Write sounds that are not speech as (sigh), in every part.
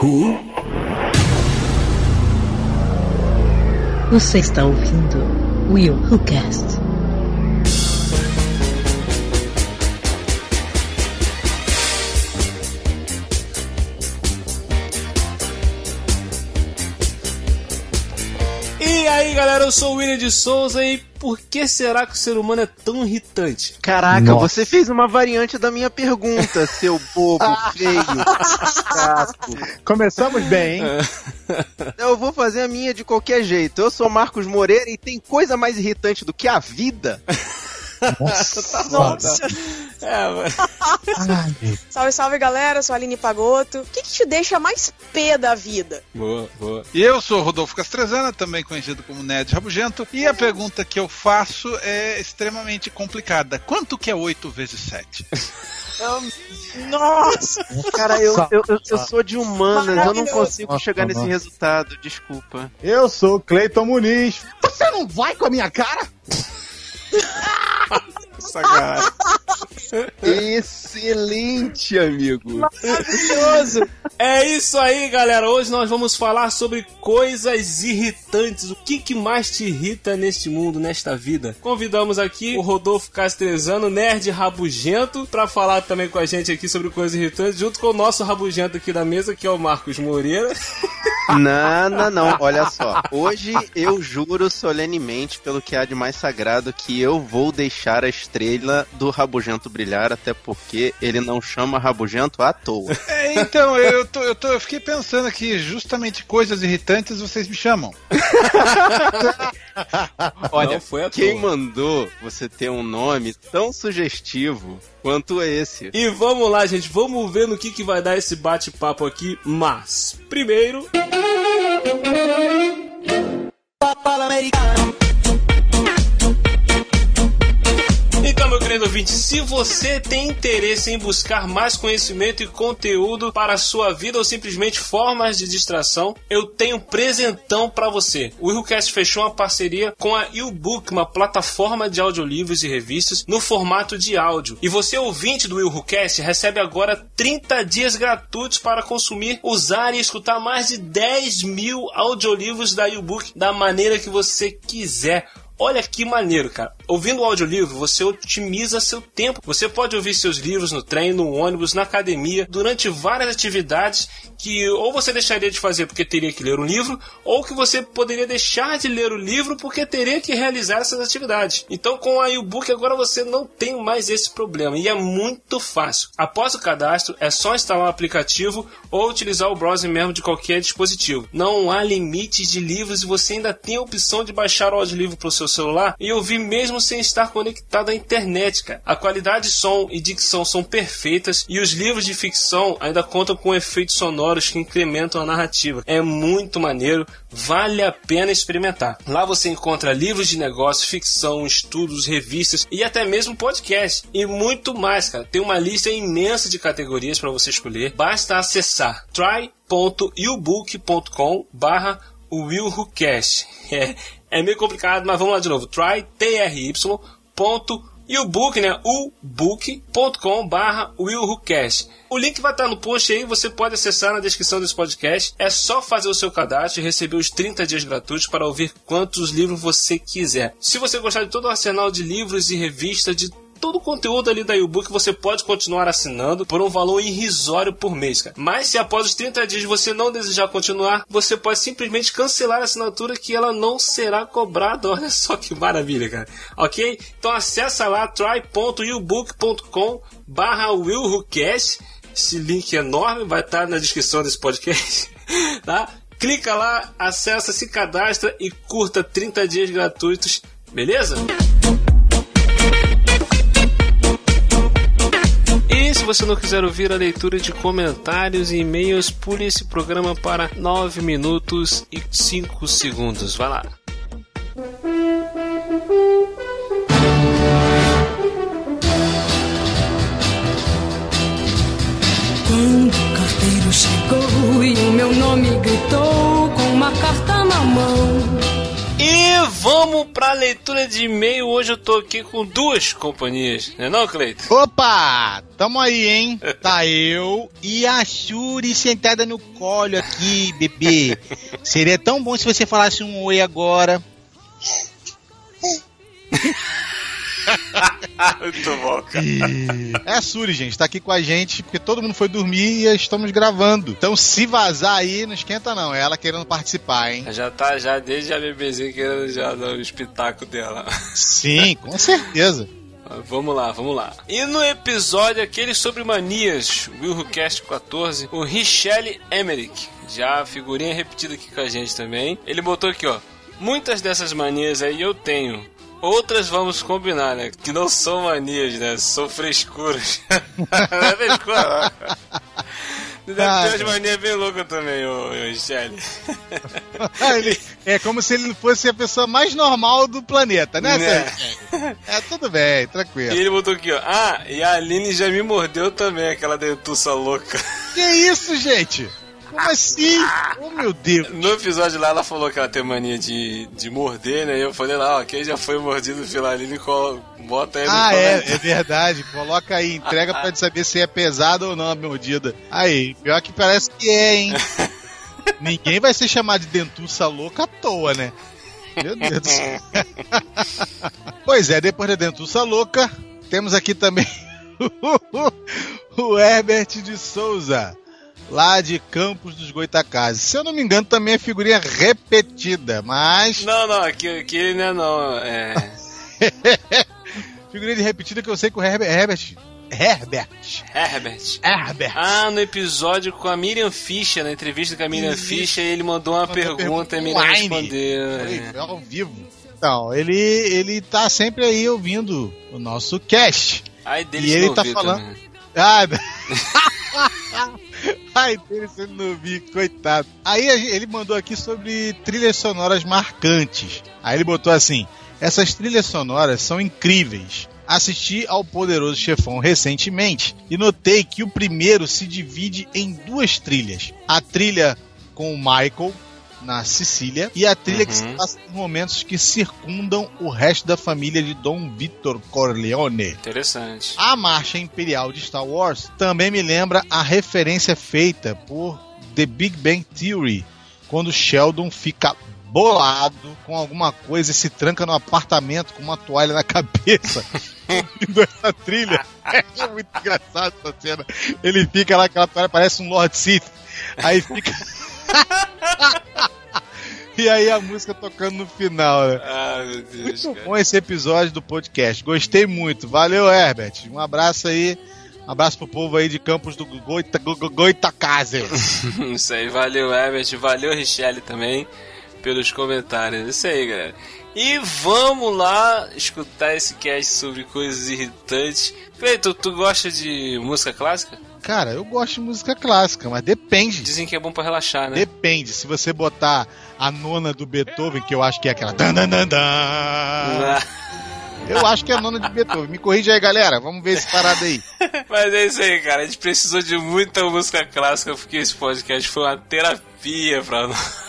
Who? Você está ouvindo Will Who Cast. E aí galera, eu sou o William de Souza e por que será que o ser humano é tão irritante? Caraca, Nossa. você fez uma variante da minha pergunta, seu bobo (laughs) feio. chato. Começamos bem, hein? Eu vou fazer a minha de qualquer jeito. Eu sou Marcos Moreira e tem coisa mais irritante do que a vida? (laughs) Nossa. Nossa. É, mano. Ai, Salve, salve galera, eu sou a Aline Pagoto. O que, que te deixa mais pé da vida? Boa, boa. E eu sou Rodolfo Castrezana, também conhecido como Ned Rabugento, e a pergunta que eu faço é extremamente complicada. Quanto que é 8 vezes 7? Nossa! Cara, eu, eu, eu, eu sou de humanas, eu não consigo Nossa, chegar nesse resultado, desculpa. Eu sou Cleiton Muniz. Você não vai com a minha cara? Sacanagem. Excelente, amigo. Maravilhoso! É isso aí, galera. Hoje nós vamos falar sobre coisas irritantes. O que, que mais te irrita neste mundo, nesta vida? Convidamos aqui o Rodolfo Castrezano, nerd rabugento, pra falar também com a gente aqui sobre coisas irritantes, junto com o nosso rabugento aqui da mesa, que é o Marcos Moreira. Não, não, não. Olha só. Hoje eu juro solenemente, pelo que há de mais sagrado, que eu vou deixar a estrela do Rabugento brilhar, até porque ele não chama Rabugento à toa. (laughs) É, então, eu, tô, eu, tô, eu fiquei pensando aqui, justamente coisas irritantes vocês me chamam. (laughs) Olha, Não foi à quem toa. mandou você ter um nome tão sugestivo quanto esse? E vamos lá, gente. Vamos ver no que, que vai dar esse bate-papo aqui. Mas, primeiro. Se você tem interesse em buscar mais conhecimento e conteúdo para a sua vida ou simplesmente formas de distração, eu tenho um presentão para você. O Willcast fechou uma parceria com a YouBook, uma plataforma de audiolivros e revistas no formato de áudio. E você, ouvinte do Willcast, recebe agora 30 dias gratuitos para consumir, usar e escutar mais de 10 mil audiolivros da YouBook da maneira que você quiser. Olha que maneiro, cara. Ouvindo o audiolivro, você otimiza seu tempo. Você pode ouvir seus livros no trem, no ônibus, na academia, durante várias atividades que ou você deixaria de fazer porque teria que ler um livro, ou que você poderia deixar de ler o livro porque teria que realizar essas atividades. Então, com a e-book agora você não tem mais esse problema e é muito fácil. Após o cadastro, é só instalar o aplicativo ou utilizar o browser mesmo de qualquer dispositivo. Não há limites de livros e você ainda tem a opção de baixar o audiolivro para o seu celular e ouvir mesmo sem estar conectado à internet, cara. A qualidade de som e dicção são perfeitas e os livros de ficção ainda contam com efeitos sonoros que incrementam a narrativa. É muito maneiro, vale a pena experimentar. Lá você encontra livros de negócio, ficção, estudos, revistas e até mesmo podcast e muito mais, cara. Tem uma lista imensa de categorias para você escolher. Basta acessar try.ubook.com barra. (laughs) É, é meio complicado, mas vamos lá de novo. Try, T-R-Y, ponto, ubook, né? ubook.com barra willwhocast. O link vai estar no post aí, você pode acessar na descrição desse podcast. É só fazer o seu cadastro e receber os 30 dias gratuitos para ouvir quantos livros você quiser. Se você gostar de todo o arsenal de livros e revistas, de todo o conteúdo ali da e-book você pode continuar assinando por um valor irrisório por mês, cara. Mas se após os 30 dias você não desejar continuar, você pode simplesmente cancelar a assinatura que ela não será cobrada. (laughs) Olha só que maravilha, cara. Ok? Então acessa lá try.ubook.com barra willwhocast. Esse link enorme vai estar na descrição desse podcast, (laughs) tá? Clica lá, acessa, se cadastra e curta 30 dias gratuitos, beleza? Você não quiser ouvir a leitura de comentários e e-mails, pule esse programa para 9 minutos e 5 segundos. Vai lá. Quando o carteiro chegou e o meu nome gritou com uma carta na mão. E vamos para a leitura de e-mail, hoje eu tô aqui com duas companhias, não é não, Cleiton? Opa! Tamo aí, hein? Tá eu e a Shuri sentada no colo aqui, bebê. Seria tão bom se você falasse um oi agora. (laughs) (laughs) Muito bom, cara. É a Suri, gente, tá aqui com a gente porque todo mundo foi dormir e estamos gravando. Então, se vazar aí, não esquenta não. É ela querendo participar, hein? Já tá já desde a bebezinha querendo já dar o espetáculo dela. Sim, com certeza. (laughs) Vamos lá, vamos lá. E no episódio aquele sobre manias, Willcast 14, o Richelle Emmerich, já figurinha repetida aqui com a gente também. Ele botou aqui, ó. Muitas dessas manias aí eu tenho. Outras vamos combinar, né? Que não são manias, né? São frescuras. (laughs) não é frescura, não. Deve Ah, ter umas manias bem loucas também, ô, ô Richelle. (laughs) Ele- é como se ele fosse a pessoa mais normal do planeta, né? Né? Sérgio? É, tudo bem, E tranquilo. ele botou aqui, ó. Ah, e a Aline já me mordeu também, aquela dentuça louca. Que isso, gente? Como assim? Oh, meu Deus. No episódio lá, ela falou que ela tem mania de, de morder, né? E eu falei lá, ó, quem já foi mordido pela Aline, bota aí no Ah, é, é verdade. Coloca aí, entrega pra saber se é pesado ou não a mordida. Aí, pior que parece que é, hein? (laughs) Ninguém vai ser chamado de dentuça louca à toa, né? Meu Deus do céu. (laughs) pois é, depois da dentuça louca, temos aqui também (laughs) o Herbert de Souza, lá de Campos dos Goitacazes. Se eu não me engano, também é figurinha repetida, mas. Não, não, aqui, aqui não é não. É. (laughs) Figurinha de repetida que eu sei que o Herbert. Herbert. Herbert. Herbert. Herbert. Ah, no episódio com a Miriam Fischer, na entrevista com a Miriam Isso. Fischer, ele mandou uma Mandou pergunta e a pergunta Miriam online. respondeu. Foi, é. foi ao vivo. Então, ele, ele tá sempre aí ouvindo o nosso cast. Aí dele E ele tá falando- Ah, (laughs) (laughs) (laughs) Ai, dele se ele não vi, coitado. Aí ele mandou aqui sobre trilhas sonoras marcantes. Aí ele botou assim: essas trilhas sonoras são incríveis. Assisti ao Poderoso Chefão recentemente e notei que o primeiro se divide em duas trilhas. A trilha com o Michael na Sicília e a trilha que se Uhum. passa nos momentos que circundam o resto da família de Dom Vitor Corleone. Interessante. A marcha imperial de Star Wars também me lembra a referência feita por The Big Bang Theory, quando Sheldon fica bolado com alguma coisa e se tranca no apartamento com uma toalha na (laughs) cabeça, ouvindo essa trilha. (laughs) É muito engraçado essa cena. Ele fica lá, aquela toalha parece um Lord Sith. Aí fica. (laughs) e aí a música tocando no final, né? Ah, meu Deus, Muito cara. bom esse episódio do podcast. Gostei muito. Valeu, Herbert. Um abraço aí. Um abraço pro povo aí de Campos do Goita, Go- Go- Goitacazes. (laughs) Isso aí, valeu, Herbert. Valeu, Richelle também, pelos comentários. Isso aí, galera. E vamos lá escutar esse cast sobre coisas irritantes. Cleiton, tu gosta de música clássica? Cara, eu gosto de música clássica, mas depende. Dizem que é bom pra relaxar, né? Depende. Se você botar a nona do Beethoven, que eu acho que é aquela. Dan, dan, dan, dan, Ah, eu acho que é a nona de Beethoven. Me corrige aí, galera. Vamos ver esse parado aí. (laughs) Mas é isso aí, cara. A gente precisou de muita música clássica porque esse podcast foi uma terapia pra nós.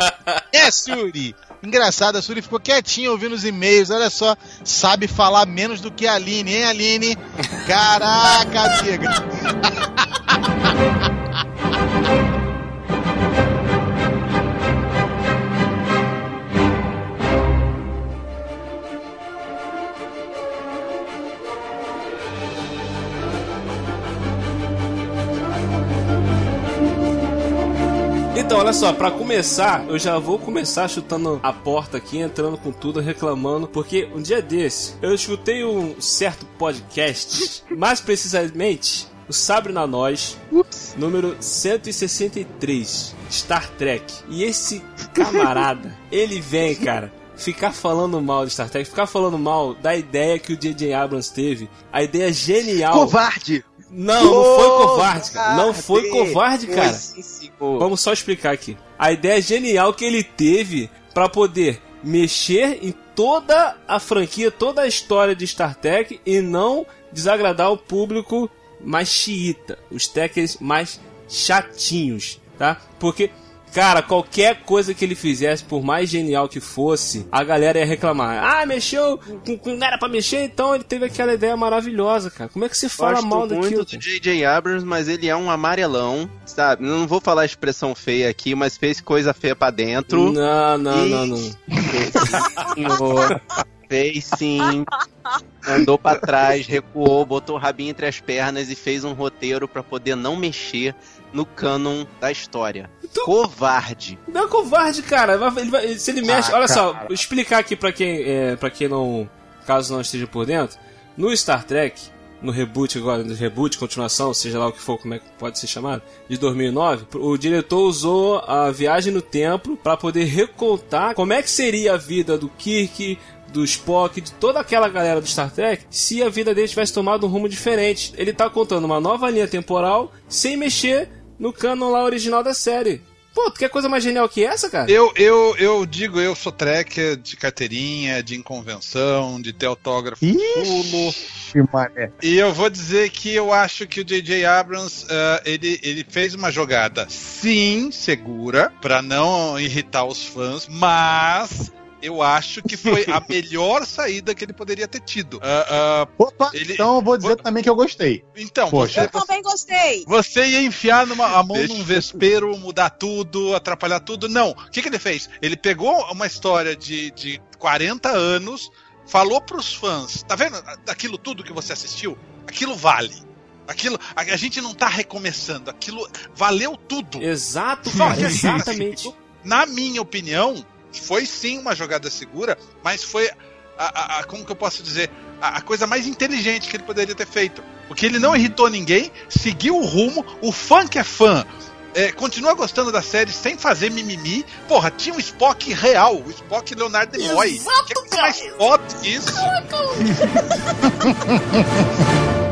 (laughs) É, Suri. Engraçado, a Suri ficou quietinha ouvindo os e-mails. Olha só, sabe falar menos do que a Aline, hein, Aline? (laughs) Caraca, amiga. (laughs) Então, olha só, pra começar, eu já vou começar chutando a porta aqui, entrando com tudo, reclamando, porque um dia desse eu escutei um certo podcast, (laughs) mais precisamente o Sabre na Nós, número 163, Star Trek. E esse camarada, (laughs) ele vem, cara, ficar falando mal de Star Trek, ficar falando mal da ideia que o J.J. Abrams teve, a ideia genial. Covarde! Não, não foi covarde, cara. Não foi covarde, cara. Vamos só explicar aqui. A ideia genial que ele teve pra poder mexer em toda a franquia, toda a história de Star Trek e não desagradar o público mais xiita, os techers mais chatinhos, tá? Porque Cara, qualquer coisa que ele fizesse, por mais genial que fosse, a galera ia reclamar. Ah, mexeu, não era pra mexer, então ele teve aquela ideia maravilhosa, cara. Como é que você fala Gosto mal muito daquilo? do J.J. Abrams, mas ele é um amarelão, sabe? Não vou falar a expressão feia aqui, mas fez coisa feia pra dentro. Não, não, E- não, não. Senhor, fez sim. (laughs) Andou pra trás, recuou, botou o rabinho entre as pernas e fez um roteiro pra poder não mexer no canon da história. Tu- Covarde. Não é covarde, cara. Ele vai- se ele mexe. Ah, olha só, cara. vou explicar aqui pra quem, é, pra quem não. Caso não esteja por dentro. No Star Trek, no reboot agora, no reboot, continuação, seja lá o que for, como é que pode ser chamado, de 2009, o diretor usou a viagem no tempo pra poder recontar como é que seria a vida do Kirk, do Spock, de toda aquela galera do Star Trek, se a vida deles tivesse tomado um rumo diferente. Ele tá contando uma nova linha temporal sem mexer no canon lá original da série. Pô, tu quer coisa mais genial que essa, cara? Eu, eu, eu digo, eu sou trekker de carteirinha, de inconvenção, de ter autógrafo pulo. E eu vou dizer que eu acho que o J.J. Abrams ah, ele, ele fez uma jogada, sim, segura, pra não irritar os fãs, mas eu acho que foi a melhor saída que ele poderia ter tido. Ah, ah, Opa, Ele- então eu vou dizer também que eu gostei. então, Poxa. você, Eu também gostei. você ia enfiar numa, a mão Deixa num vespeiro, mudar tudo, atrapalhar tudo. Não. O que, que ele fez? Ele pegou uma história de, de 40 anos, falou pros fãs: tá vendo aquilo tudo que você assistiu? Aquilo vale. Aquilo, a, a gente não tá recomeçando, aquilo valeu tudo. Exato, cara, Só que assim, exatamente. Na minha opinião, foi sim uma jogada segura, mas foi a, a- a- como que eu posso dizer, a, a coisa mais inteligente que ele poderia ter feito. Porque ele não irritou ninguém, seguiu o rumo, o fã que é fã. é, continua gostando da série sem fazer mimimi. Porra, tinha um Spock real, o Spock Leonardo Nimoy. O que, que é mais foda que isso? (laughs)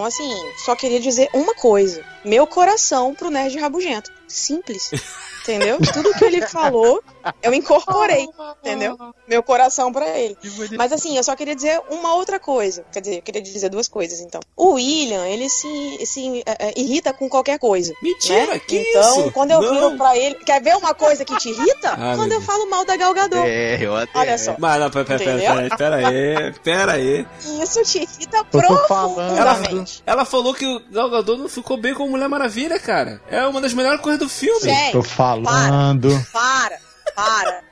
Então, assim, só queria dizer uma coisa. Meu coração pro Nerd Rabugento. Simples. (laughs) Entendeu? Tudo que ele falou, eu incorporei. Entendeu? Meu coração pra ele. Mas assim, eu só queria dizer uma outra coisa. Quer dizer, eu queria dizer duas coisas, então. O William, ele se, se é, é, irrita com qualquer coisa. Mentira, né? que então, isso? quando eu Não. viro pra ele. Quer ver uma coisa que te irrita? Ah, quando eu falo mal da Galgador. É, eu até. Olha só. Mas não, pera, pera, pera, pera, aí, pera aí. Isso te irrita Eu profundamente. Ela falou que o Gal Gadot não ficou bem com Mulher Maravilha, cara. É uma das melhores coisas do filme. Gente, Tô falando. Para, para.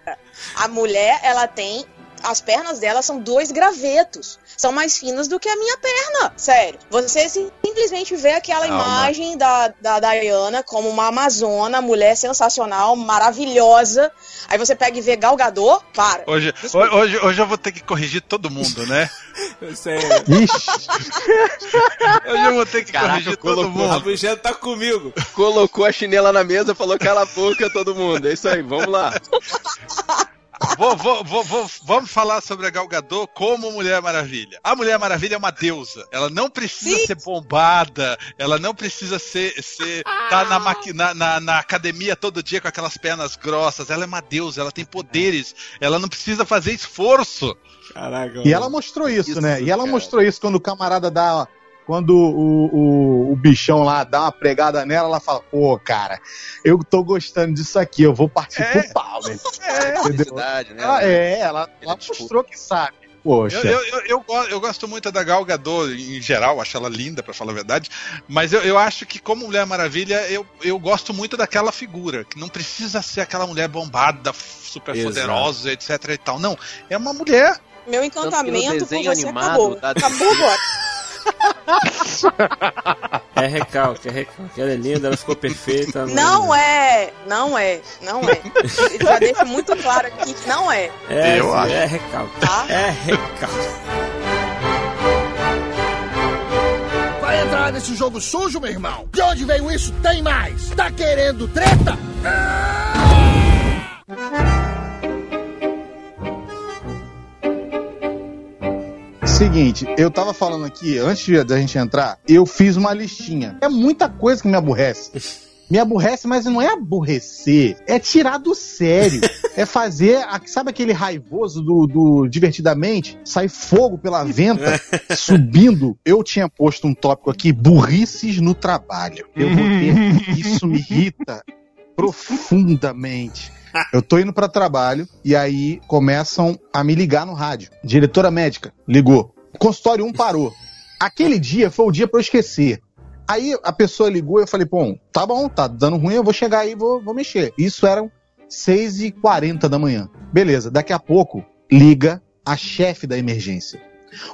A mulher, ela tem. As pernas dela são dois gravetos. São mais finas do que a minha perna. Sério. Você simplesmente vê aquela Calma. imagem da, da Diana como uma amazona, mulher sensacional, maravilhosa. Aí você pega e vê Galgador, para. Hoje, Desculpa. hoje, hoje eu vou ter que corrigir todo mundo, né? (laughs) Ixi, (laughs) Hoje eu vou ter que Caraca, corrigir todo colocou O mundo. Rabugento tá comigo. Colocou a chinela na mesa, falou cala a boca todo mundo. É isso aí, vamos lá. (laughs) Vou- vou- vou- vou- vamos falar sobre a Gal Gadot como Mulher Maravilha. A Mulher Maravilha é uma deusa. Ela não precisa Sim. ser bombada. Ela não precisa ser, ser tá na, maqui- na, na- na academia todo dia com aquelas pernas grossas. Ela é uma deusa. Ela tem poderes. Ela não precisa fazer esforço. Caraca. e ela mostrou isso, Isso, né? E ela cara. mostrou isso quando o camarada dá. Quando o, o, o bichão lá dá uma pregada nela, ela fala: Pô, cara, eu tô gostando disso aqui, eu vou partir É. pro pau, né? É. Entendeu? Verdade, né? Ela, é, ela, ela mostrou que sabe. Poxa. Eu, eu, eu, eu go- eu gosto muito da Gal Gadot em geral, acho ela linda, pra falar a verdade. Mas eu, eu acho que, como Mulher Maravilha, eu, eu gosto muito daquela figura, que não precisa ser aquela mulher bombada, super Exato. poderosa, etc e tal. Não, é uma mulher. Meu encantamento por desenho você animado acabou. da- Acabou agora. (laughs) É recalque, é recalque. Ela é linda, ela ficou perfeita. mas- Não é, não é, não é. Eu Já deixo muito claro aqui que não é, É, Eu acho. é recalque. tá? É recalque. Vai entrar nesse jogo sujo, meu irmão? De onde veio isso? Tem mais! Tá querendo treta? Seguinte, eu tava falando aqui, antes da gente entrar, eu fiz uma listinha. É muita coisa que me aborrece. (laughs) Me aborrece, mas não é aborrecer, é tirar do sério. (laughs) é fazer, a- sabe aquele raivoso do, do Divertidamente? Sai fogo pela (laughs) venta, subindo. Eu tinha posto um tópico aqui, burrices no trabalho. Eu botei, isso me irrita profundamente. (laughs) Eu tô indo pra trabalho e aí começam a me ligar no rádio. Diretora médica ligou. Consultório 1 parou. Aquele dia foi o dia pra eu esquecer. Aí a pessoa ligou e eu falei, bom, tá bom, tá dando ruim, eu vou chegar aí e vou, vou mexer. Isso eram 6h40 da manhã. Beleza, daqui a pouco liga a chefe da emergência.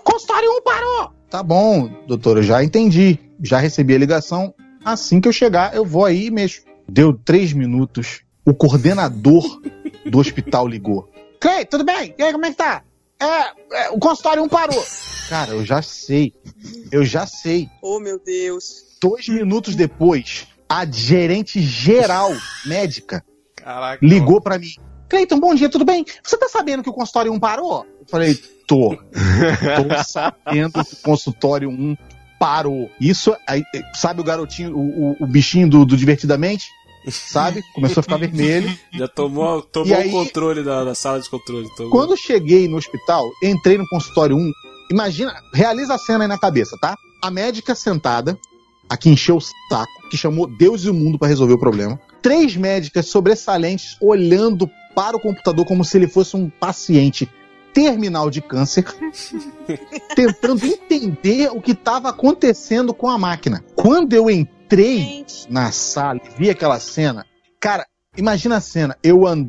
Consultório 1 parou! Tá bom, doutora, eu já entendi. Já recebi a ligação. Assim que eu chegar, eu vou aí e mexo. Deu três minutos. O coordenador do hospital ligou. Clay, tudo bem? E aí, como é que tá? É, é, o consultório 1 parou. Cara, eu já sei. Eu já sei. Oh, meu Deus. Dois minutos depois, a gerente geral médica Caraca. ligou pra mim. Cleiton, bom dia, tudo bem? Você tá sabendo que o consultório 1 parou? Eu falei, tô. Tô sabendo que o consultório 1 parou. Isso, aí, sabe o garotinho, o, o- o bichinho do, do Divertidamente? Sabe? Começou a ficar vermelho. (laughs) Já tomou, tomou E aí- o controle da, da sala de controle. Tomou. Quando cheguei no hospital, entrei no consultório 1. Imagina, realiza a cena aí na cabeça, tá? A médica sentada, a que encheu o saco, que chamou Deus e o mundo pra resolver o problema. Três médicas sobressalentes olhando para o computador como se ele fosse um paciente terminal de câncer, (laughs) tentando entender o que estava acontecendo com a máquina. Quando eu entrei Gente, na sala e vi aquela cena, cara, imagina a cena, eu and...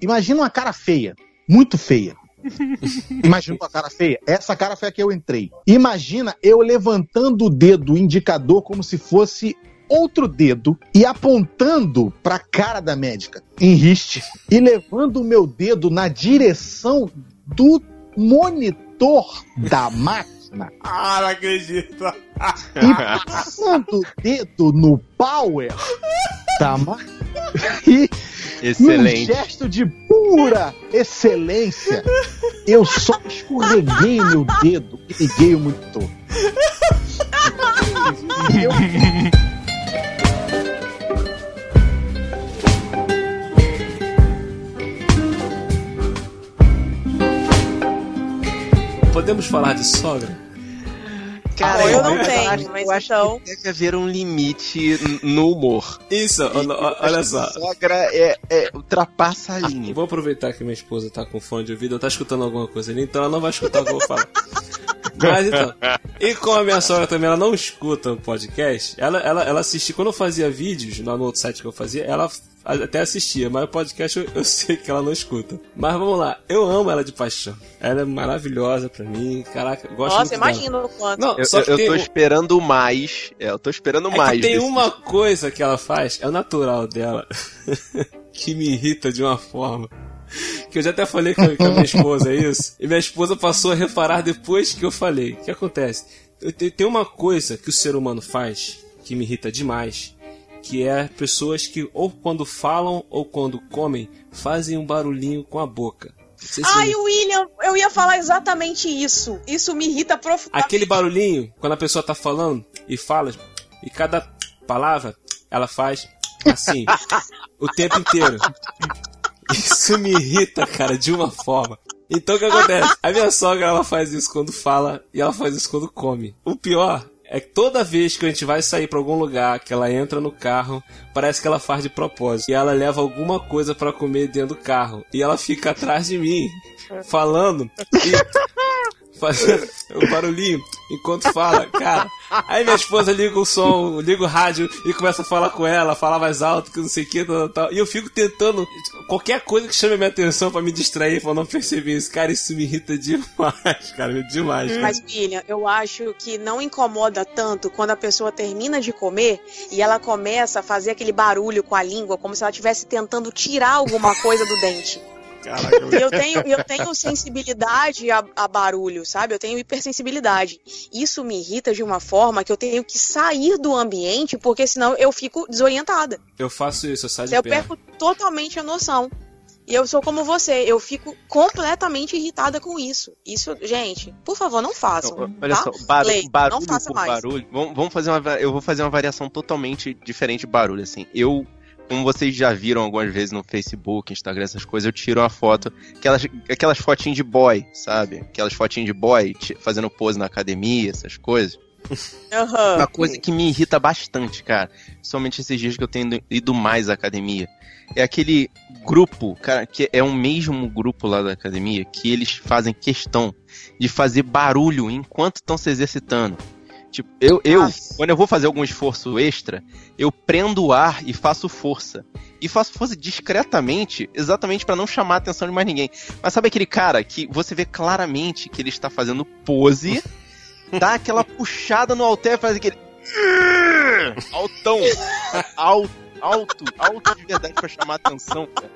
imagina uma cara feia, muito feia. (laughs) Imagina uma cara feia. Essa cara foi a que eu entrei. Imagina eu levantando o dedo indicador como se fosse outro dedo e apontando para a cara da médica em riste e levando o meu dedo na direção do monitor da Ah, não acredito. e (laughs) passando o dedo no power da máquina (laughs) e num Excelente. gesto de pura excelência, eu só escorreguei meu dedo e liguei o monitor. Eu- Podemos falar de sogra? Cara, eu não acho- tenho, mas eu acho então- que deve haver um limite no humor. Isso, olha, olha só. Sogra é, é- ultrapassa a linha. Vou aproveitar que minha esposa tá com fone de ouvido, ela tá escutando alguma coisa ali, então ela não vai escutar o que eu vou falar. (laughs) Mas então, e como a minha sogra também ela não escuta o podcast, ela, ela, ela assistia, quando eu fazia vídeos lá no outro site que eu fazia, ela até assistia, mas o podcast eu, (laughs) eu sei que ela não escuta. Mas vamos lá, eu amo ela de paixão. Ela é maravilhosa pra mim, caraca, eu gosto Nossa, muito dela. imagina o quanto. Não, Eu, só que eu tem tô um- esperando mais. É, eu tô esperando é mais. que tem desse- uma coisa que ela faz, é o natural dela, (laughs) que me irrita de uma forma. Que eu já até falei com a, com a minha esposa isso, e minha esposa passou a reparar depois que eu falei. O que acontece? Eu te- Tem uma coisa que o ser humano faz que me irrita demais, que é pessoas que ou quando falam ou quando comem fazem um barulhinho com a boca. Se Ai, William, eu ia falar exatamente isso. Isso me irrita profundamente. Aquele barulhinho, quando a pessoa tá falando e fala, e cada palavra ela faz assim, (laughs) o tempo inteiro. Isso me irrita, cara, de uma forma. Então o que acontece? A minha sogra ela faz isso quando fala e ela faz isso quando come. O pior é que toda vez que a gente vai sair pra algum lugar, que ela entra no carro, parece que ela faz de propósito. E ela leva alguma coisa pra comer dentro do carro. E ela fica atrás de mim, falando e fazendo o barulhinho enquanto fala, cara. Aí minha esposa liga o som, liga o rádio e começa a falar com ela, falar mais alto, que não sei o que, tal, tal. E eu fico tentando qualquer coisa que chame a minha atenção pra me distrair, pra não perceber isso. Cara, isso me irrita demais, cara, demais. cara. Mas, William, eu acho que não incomoda tanto quando a pessoa termina de comer e ela começa a fazer aquele barulho com a língua, como se ela estivesse tentando tirar alguma coisa do dente. Caraca, eu tenho, eu tenho sensibilidade a, a barulho, sabe? Eu tenho hipersensibilidade. Isso me irrita de uma forma que eu tenho que sair do ambiente, porque senão eu fico desorientada. eu faço isso, eu saio de Eu perco totalmente a noção. E eu sou como você, eu fico completamente irritada com isso. Isso, gente, por favor, não façam. Não, olha tá? só, barulho, Lei, barulho não faça por mais. barulho. Vamos, vamos fazer uma, eu vou fazer uma variação totalmente diferente de barulho, assim. Eu, como vocês já viram algumas vezes no Facebook, Instagram, essas coisas, eu tiro uma foto, aquelas, aquelas fotinhas de boy, sabe? Aquelas fotinhas de boy fazendo pose na academia, essas coisas. (laughs) Aham. Uma coisa que me irrita bastante, cara, somente esses dias que eu tenho ido mais à academia, é aquele grupo, cara, que é o mesmo grupo lá da academia, que eles fazem questão de fazer barulho enquanto estão se exercitando. Tipo, eu, eu Nossa. quando eu vou fazer algum esforço extra, eu prendo o ar e faço força. E faço força discretamente, exatamente pra não chamar a atenção de mais ninguém. Mas sabe aquele cara que você vê claramente que ele está fazendo pose, (laughs) dá aquela puxada no halter e faz aquele. (laughs) Altão. Alto, alto, alto de verdade pra chamar a atenção, cara.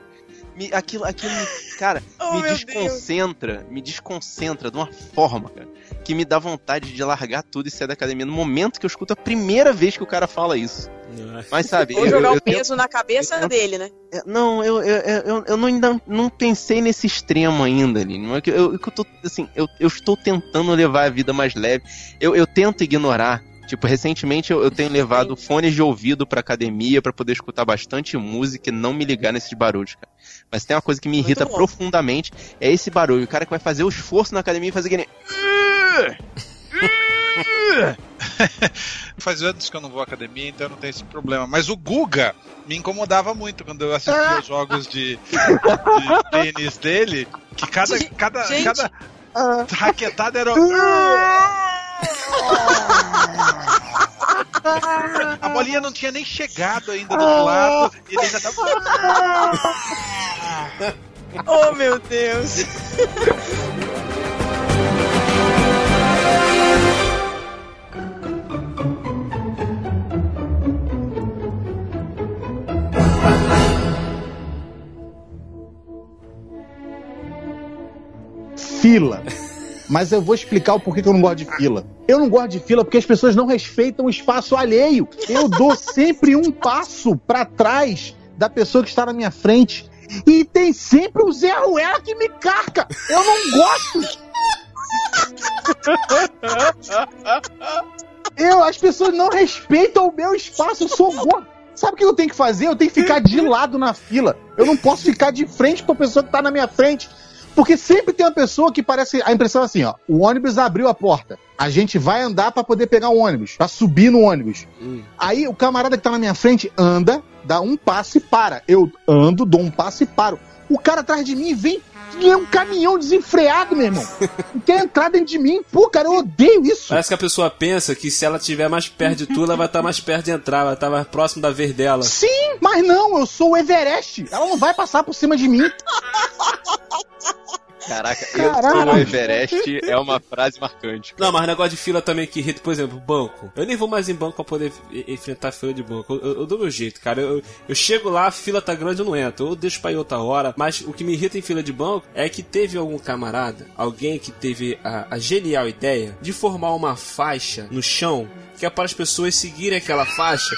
Me- aquilo, aquilo, me- cara, (laughs) Oh, me desconcentra, me desconcentra de uma forma, cara, que me dá vontade de largar tudo e sair da academia no momento que eu escuto a primeira vez que o cara fala isso. Mas sabe, (laughs) Ou eu, jogar eu, o eu tenho- peso na cabeça eu dele, né? é, Não, eu, eu, eu, eu não, ainda não pensei nesse extremo ainda, Aline. Não é que Eu, eu, tô, assim, eu, eu estou tentando levar a vida mais leve. Eu, eu tento ignorar. Tipo, recentemente eu, eu tenho levado fones de ouvido pra academia pra poder escutar bastante música e não me ligar nesses barulhos, cara. Mas tem uma coisa que me irrita profundamente, é esse barulho. O cara que vai fazer o esforço na academia e fazer aquele... (laughs) Faz anos que eu não vou à academia, então eu não tenho esse problema. Mas o Guga me incomodava muito quando eu assistia os jogos de, de tênis dele, que cada, cada, gente. cada raquetada era. (laughs) A bolinha não tinha nem chegado ainda do outro lado, e ele já tava. (laughs) Oh, meu Deus. Fila. Mas eu vou explicar o porquê que eu não gosto de fila. Eu não gosto de fila porque as pessoas não respeitam o espaço alheio. Eu dou (laughs) sempre um passo pra trás da pessoa que está na minha frente. E tem sempre o Zé Ruela que me carca. Eu não gosto. Eu, as pessoas não respeitam o meu espaço. Eu sou gordo. Sabe o que eu tenho que fazer? Eu tenho que ficar de lado na fila. Eu não posso ficar de frente com a pessoa que tá na minha frente. Porque sempre tem uma pessoa que parece. A impressão é assim, ó. O ônibus abriu a porta. A gente vai andar pra poder pegar o ônibus, pra subir no ônibus. Aí o camarada que tá na minha frente anda, dá um passo e para. Eu ando, dou um passo e paro. O cara atrás de mim vem. É um caminhão desenfreado, meu irmão. E quer entrar dentro de mim. Pô, cara, eu odeio isso. Parece que a pessoa pensa que se ela estiver mais perto de tu, ela vai estar mais perto de entrar, vai estar mais próximo da vez dela. Sim, mas não, eu sou o Everest. Ela não vai passar por cima de mim. Caraca, eu sou o Everest é uma frase marcante. Não, mas negócio de fila também que irrita, por exemplo, banco. Eu nem vou mais em banco pra poder enfrentar fila de banco. Eu, eu- eu dou meu jeito, cara. Eu, eu chego lá, a fila tá grande, eu não entro. Eu deixo pra ir outra hora. Mas o que me irrita em fila de banco é que teve algum camarada, alguém que teve a, a genial ideia de formar uma faixa no chão que é para as pessoas seguirem aquela faixa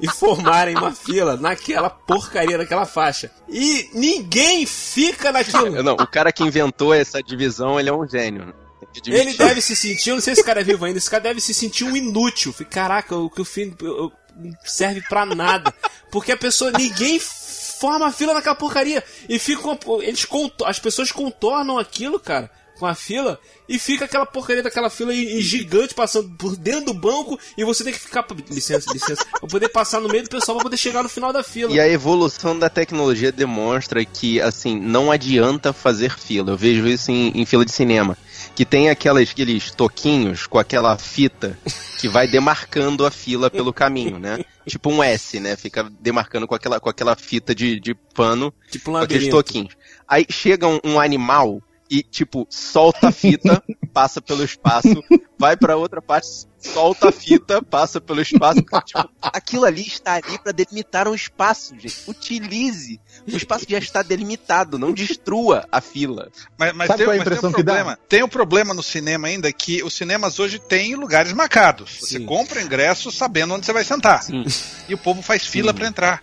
e formarem uma fila naquela porcaria daquela faixa. E ninguém fica naquilo. Não, o cara que inventou essa divisão, ele é um gênio. Admitir. Ele deve se sentir, eu não sei se esse cara é vivo ainda, esse cara deve se sentir um inútil. Caraca, o que eu fiz eu- eu- não serve pra nada. Porque a pessoa, ninguém forma fila naquela porcaria. E ficam, eles as pessoas contornam aquilo, cara, com a fila. E fica aquela porcaria daquela fila em gigante passando por dentro do banco. E você tem que ficar, licença, licença, pra poder passar no meio do pessoal pra poder chegar no final da fila. E a evolução da tecnologia demonstra que, assim, não adianta fazer fila. Eu vejo isso em, em fila de cinema. Que tem aquelas, aqueles toquinhos com aquela fita que vai demarcando a fila pelo caminho, né? Tipo um S, né? Fica demarcando com aquela, com aquela fita de, de pano, Tipo um com aqueles toquinhos. Aí chega um, um animal e, tipo, solta a fita, (laughs) passa pelo espaço, vai pra outra parte, solta a fita, passa pelo espaço. (laughs) Tipo, aquilo ali está ali pra delimitar um espaço, gente. Utilize. O espaço já está delimitado, não destrua a fila. Mas, mas Sabe tem, qual é a mas tem impressão um que dá? problema. Tem um problema no cinema ainda que os cinemas hoje têm lugares marcados. Você Sim. compra o ingresso sabendo onde você vai sentar. Sim. E o povo faz fila pra entrar.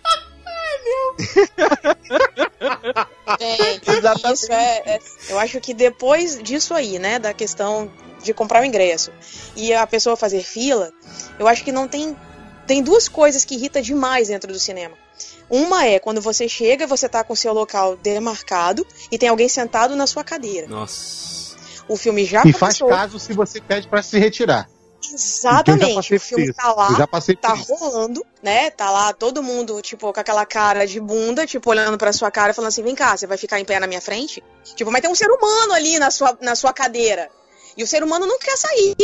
Gente, isso é, é- Eu acho que depois disso aí, né, da questão de comprar o ingresso e a pessoa fazer fila, eu acho que não tem. Tem duas coisas que irrita demais dentro do cinema. Uma é quando você chega, você tá com seu local demarcado e tem alguém sentado na sua cadeira. Nossa. O filme já E faz começou. caso se você pede pra se retirar. Já Exatamente. passei O filme por isso. tá lá, tá isso. rolando, né? Tá lá todo mundo, tipo, com aquela cara de bunda, tipo, olhando pra sua cara e falando assim: vem cá, você vai ficar em pé na minha frente? Tipo, mas tem um ser humano ali na sua, na sua cadeira. E o ser humano não quer sair.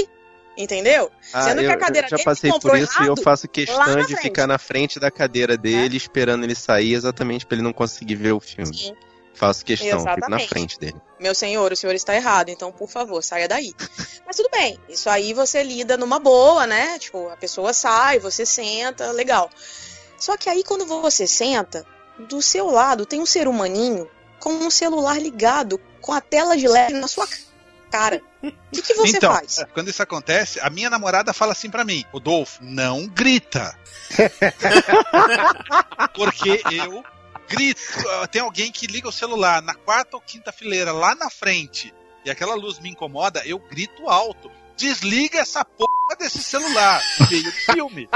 Entendeu? Ah, Sendo que eu, a cadeira eu já passei por isso e eu faço questão de frente. ficar na frente da cadeira dele, esperando ele sair, exatamente pra ele não conseguir ver o filme. Sim. Faço questão, fico na Exatamente. frente dele. Meu senhor, o senhor está errado, então por favor, saia daí. Mas tudo bem, isso aí você lida numa boa, né? Tipo, a pessoa sai, você senta, legal. Só que aí quando você senta, do seu lado tem um ser humaninho com um celular ligado com a tela de LED na sua cara. O que, que você então, faz? quando isso acontece, a minha namorada fala assim pra mim: Rodolfo, não grita. (laughs) Porque eu grito. Tem alguém que liga o celular na quarta ou quinta fileira lá na frente e aquela luz me incomoda, eu grito alto. Desliga essa porra desse celular no meio do filme.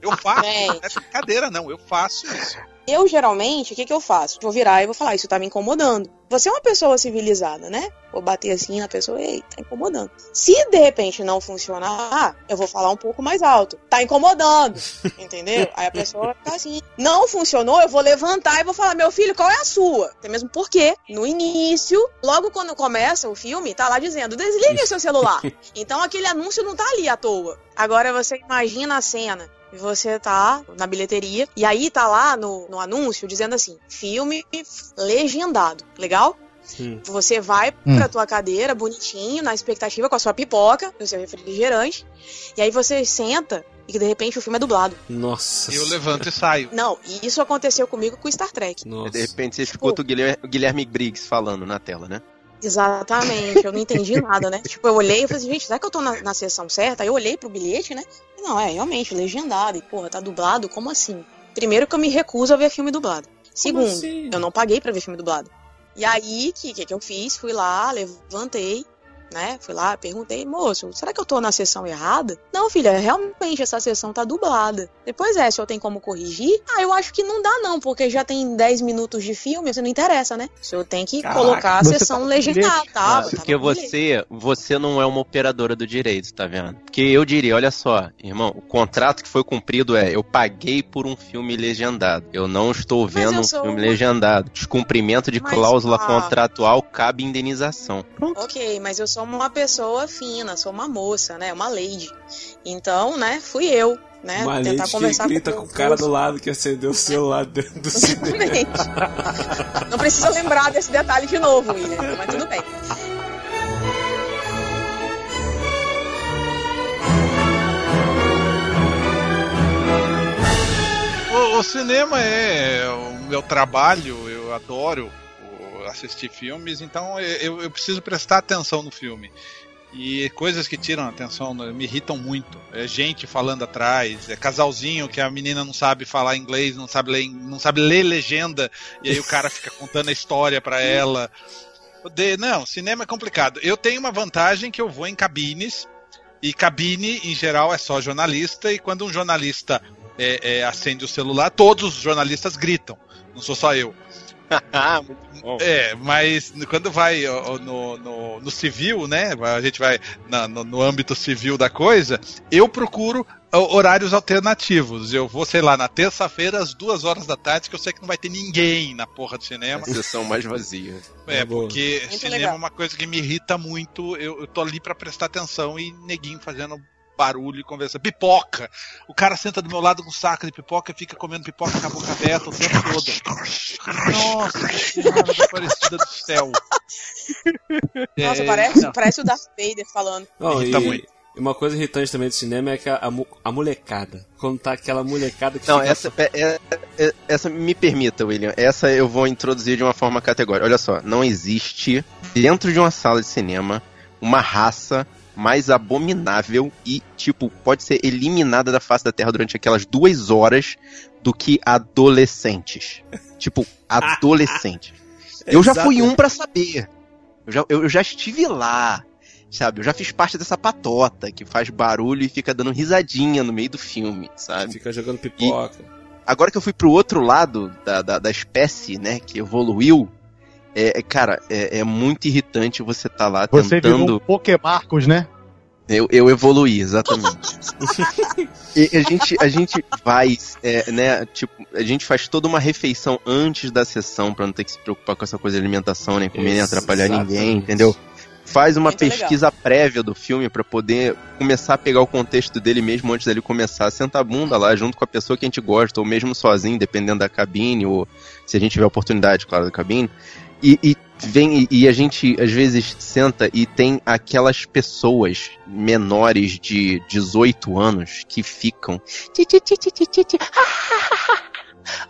Eu faço, não é brincadeira, não. Eu faço isso. Eu, geralmente, o que, que eu faço? Vou virar e vou falar, isso tá me incomodando. Você é uma pessoa civilizada, né? Vou bater assim na pessoa, ei, tá incomodando. Se de repente não funcionar, eu vou falar um pouco mais alto. Tá incomodando, entendeu? Aí a pessoa vai ficar assim. Não funcionou, eu vou levantar e vou falar, meu filho, qual é a sua? Até mesmo porque, no início, logo quando começa o filme, tá lá dizendo, desligue o seu celular. Então aquele anúncio não tá ali à toa. Agora você imagina a cena. Você tá na bilheteria e aí tá lá no, no anúncio dizendo assim: filme legendado. Legal? Sim. Você vai Hum. pra tua cadeira, bonitinho, na expectativa, com a sua pipoca, o seu refrigerante. E aí você senta e de repente o filme é dublado. Nossa. Eu levanto e saio. Não, e isso aconteceu comigo com Star Trek. Nossa. De repente você escuta o Guilherme, o Guilherme Briggs falando na tela, né? Exatamente, eu não entendi nada, né? Tipo, eu olhei e falei assim, gente, será que eu tô na, na sessão certa? Aí eu olhei pro bilhete, né? E Não, é, realmente, legendado. E, porra, tá dublado? Como assim? Primeiro que eu me recuso a ver filme dublado. Segundo, assim? eu não paguei pra ver filme dublado. E aí, o que, que, que eu fiz? Fui lá, levantei, né? Fui lá, perguntei, moço, será que eu tô na sessão errada? Não, filha, realmente essa sessão tá dublada. Depois é, se eu tenho como corrigir? Ah, eu acho que não dá não, porque já tem 10 minutos de filme, você não interessa, né? O senhor tem que Caraca, colocar a sessão tá legendada, tá? Ah, Tá porque você, você não é uma operadora do direito, tá vendo? Porque eu diria, olha só, irmão, o contrato que foi cumprido é eu paguei por um filme legendado. Eu não estou vendo eu um filme uma- legendado. Descumprimento de Mas, cláusula ah. contratual cabe indenização. Pronto. Ok, mas eu sou uma pessoa fina, sou uma moça, né? Uma lady. Então, né, fui eu, né? Uma tentar que conversar grita com o cara do lado que acendeu o celular dentro do cinema. Não precisa lembrar desse detalhe de novo, William, mas tudo bem. O, o cinema é o meu trabalho, eu adoro assistir filmes, então eu, eu preciso prestar atenção no filme. E coisas que tiram a atenção né, me irritam muito. É gente falando atrás, é casalzinho que a menina não sabe falar inglês, não sabe ler, não sabe ler legenda, e aí o cara (laughs) fica contando a história pra ela. De- não, cinema é complicado. Eu tenho uma vantagem que eu vou em cabines, e cabine, em geral, é só jornalista, e quando um jornalista é, é, acende o celular, todos os jornalistas gritam. Não sou só eu. (laughs) Ah. É, mas quando vai no, no, no civil, né? A gente vai na- no, no âmbito civil da coisa, eu procuro horários alternativos. Eu vou, sei lá, na terça-feira, às duas horas da tarde, que eu sei que não vai ter ninguém na porra do cinema. A sessão mais vazia. É, É porque Muito cinema legal. é uma coisa que me irrita muito. Eu, eu tô ali pra prestar atenção e neguinho fazendo barulho e conversa. Pipoca! O cara senta do meu lado com um saco de pipoca e fica comendo pipoca com a boca aberta o tempo todo. Nossa senhora da Aparecida do céu. Nossa, É, parece, não. parece o Darth Vader falando. Não, e, muito. e uma coisa irritante também do cinema é que a, a, a molecada. Quando tá aquela molecada que Não, fica essa, é- é- é- essa me permita, William. Essa eu vou introduzir de uma forma categórica. Olha só, não existe dentro de uma sala de cinema uma raça mais abominável e, tipo, pode ser eliminada da face da Terra durante aquelas duas horas do que adolescentes. tipo, (laughs) adolescentes. eu já fui um pra saber. Eu já, eu, já estive lá. Sabe, eu já fiz parte dessa patota que faz barulho e fica dando risadinha no meio do filme, sabe? Fica jogando pipoca. Agora que eu fui pro outro lado da, da, da espécie, né, que evoluiu, é, é, cara, é, é muito irritante você tá lá Você virou tentando. um Pokémarcos, né? Eu, eu evoluí, exatamente. (laughs) e a gente, a gente vai, é, né, tipo, a gente faz toda uma refeição antes da sessão pra não ter que se preocupar com essa coisa de alimentação, nem comer, nem atrapalhar Exatamente. ninguém, entendeu? Faz uma Muito pesquisa prévia do filme pra poder começar a pegar o contexto dele mesmo antes dele começar. Senta a bunda lá junto com a pessoa que a gente gosta, ou mesmo sozinho, dependendo da cabine, ou se a gente tiver oportunidade, claro, da cabine. E, e vem e, a gente às vezes senta e tem aquelas pessoas menores de 18 anos que ficam. "Ti, ti, ti, ti, ti, ti, ti, ah, ah, ah, ah,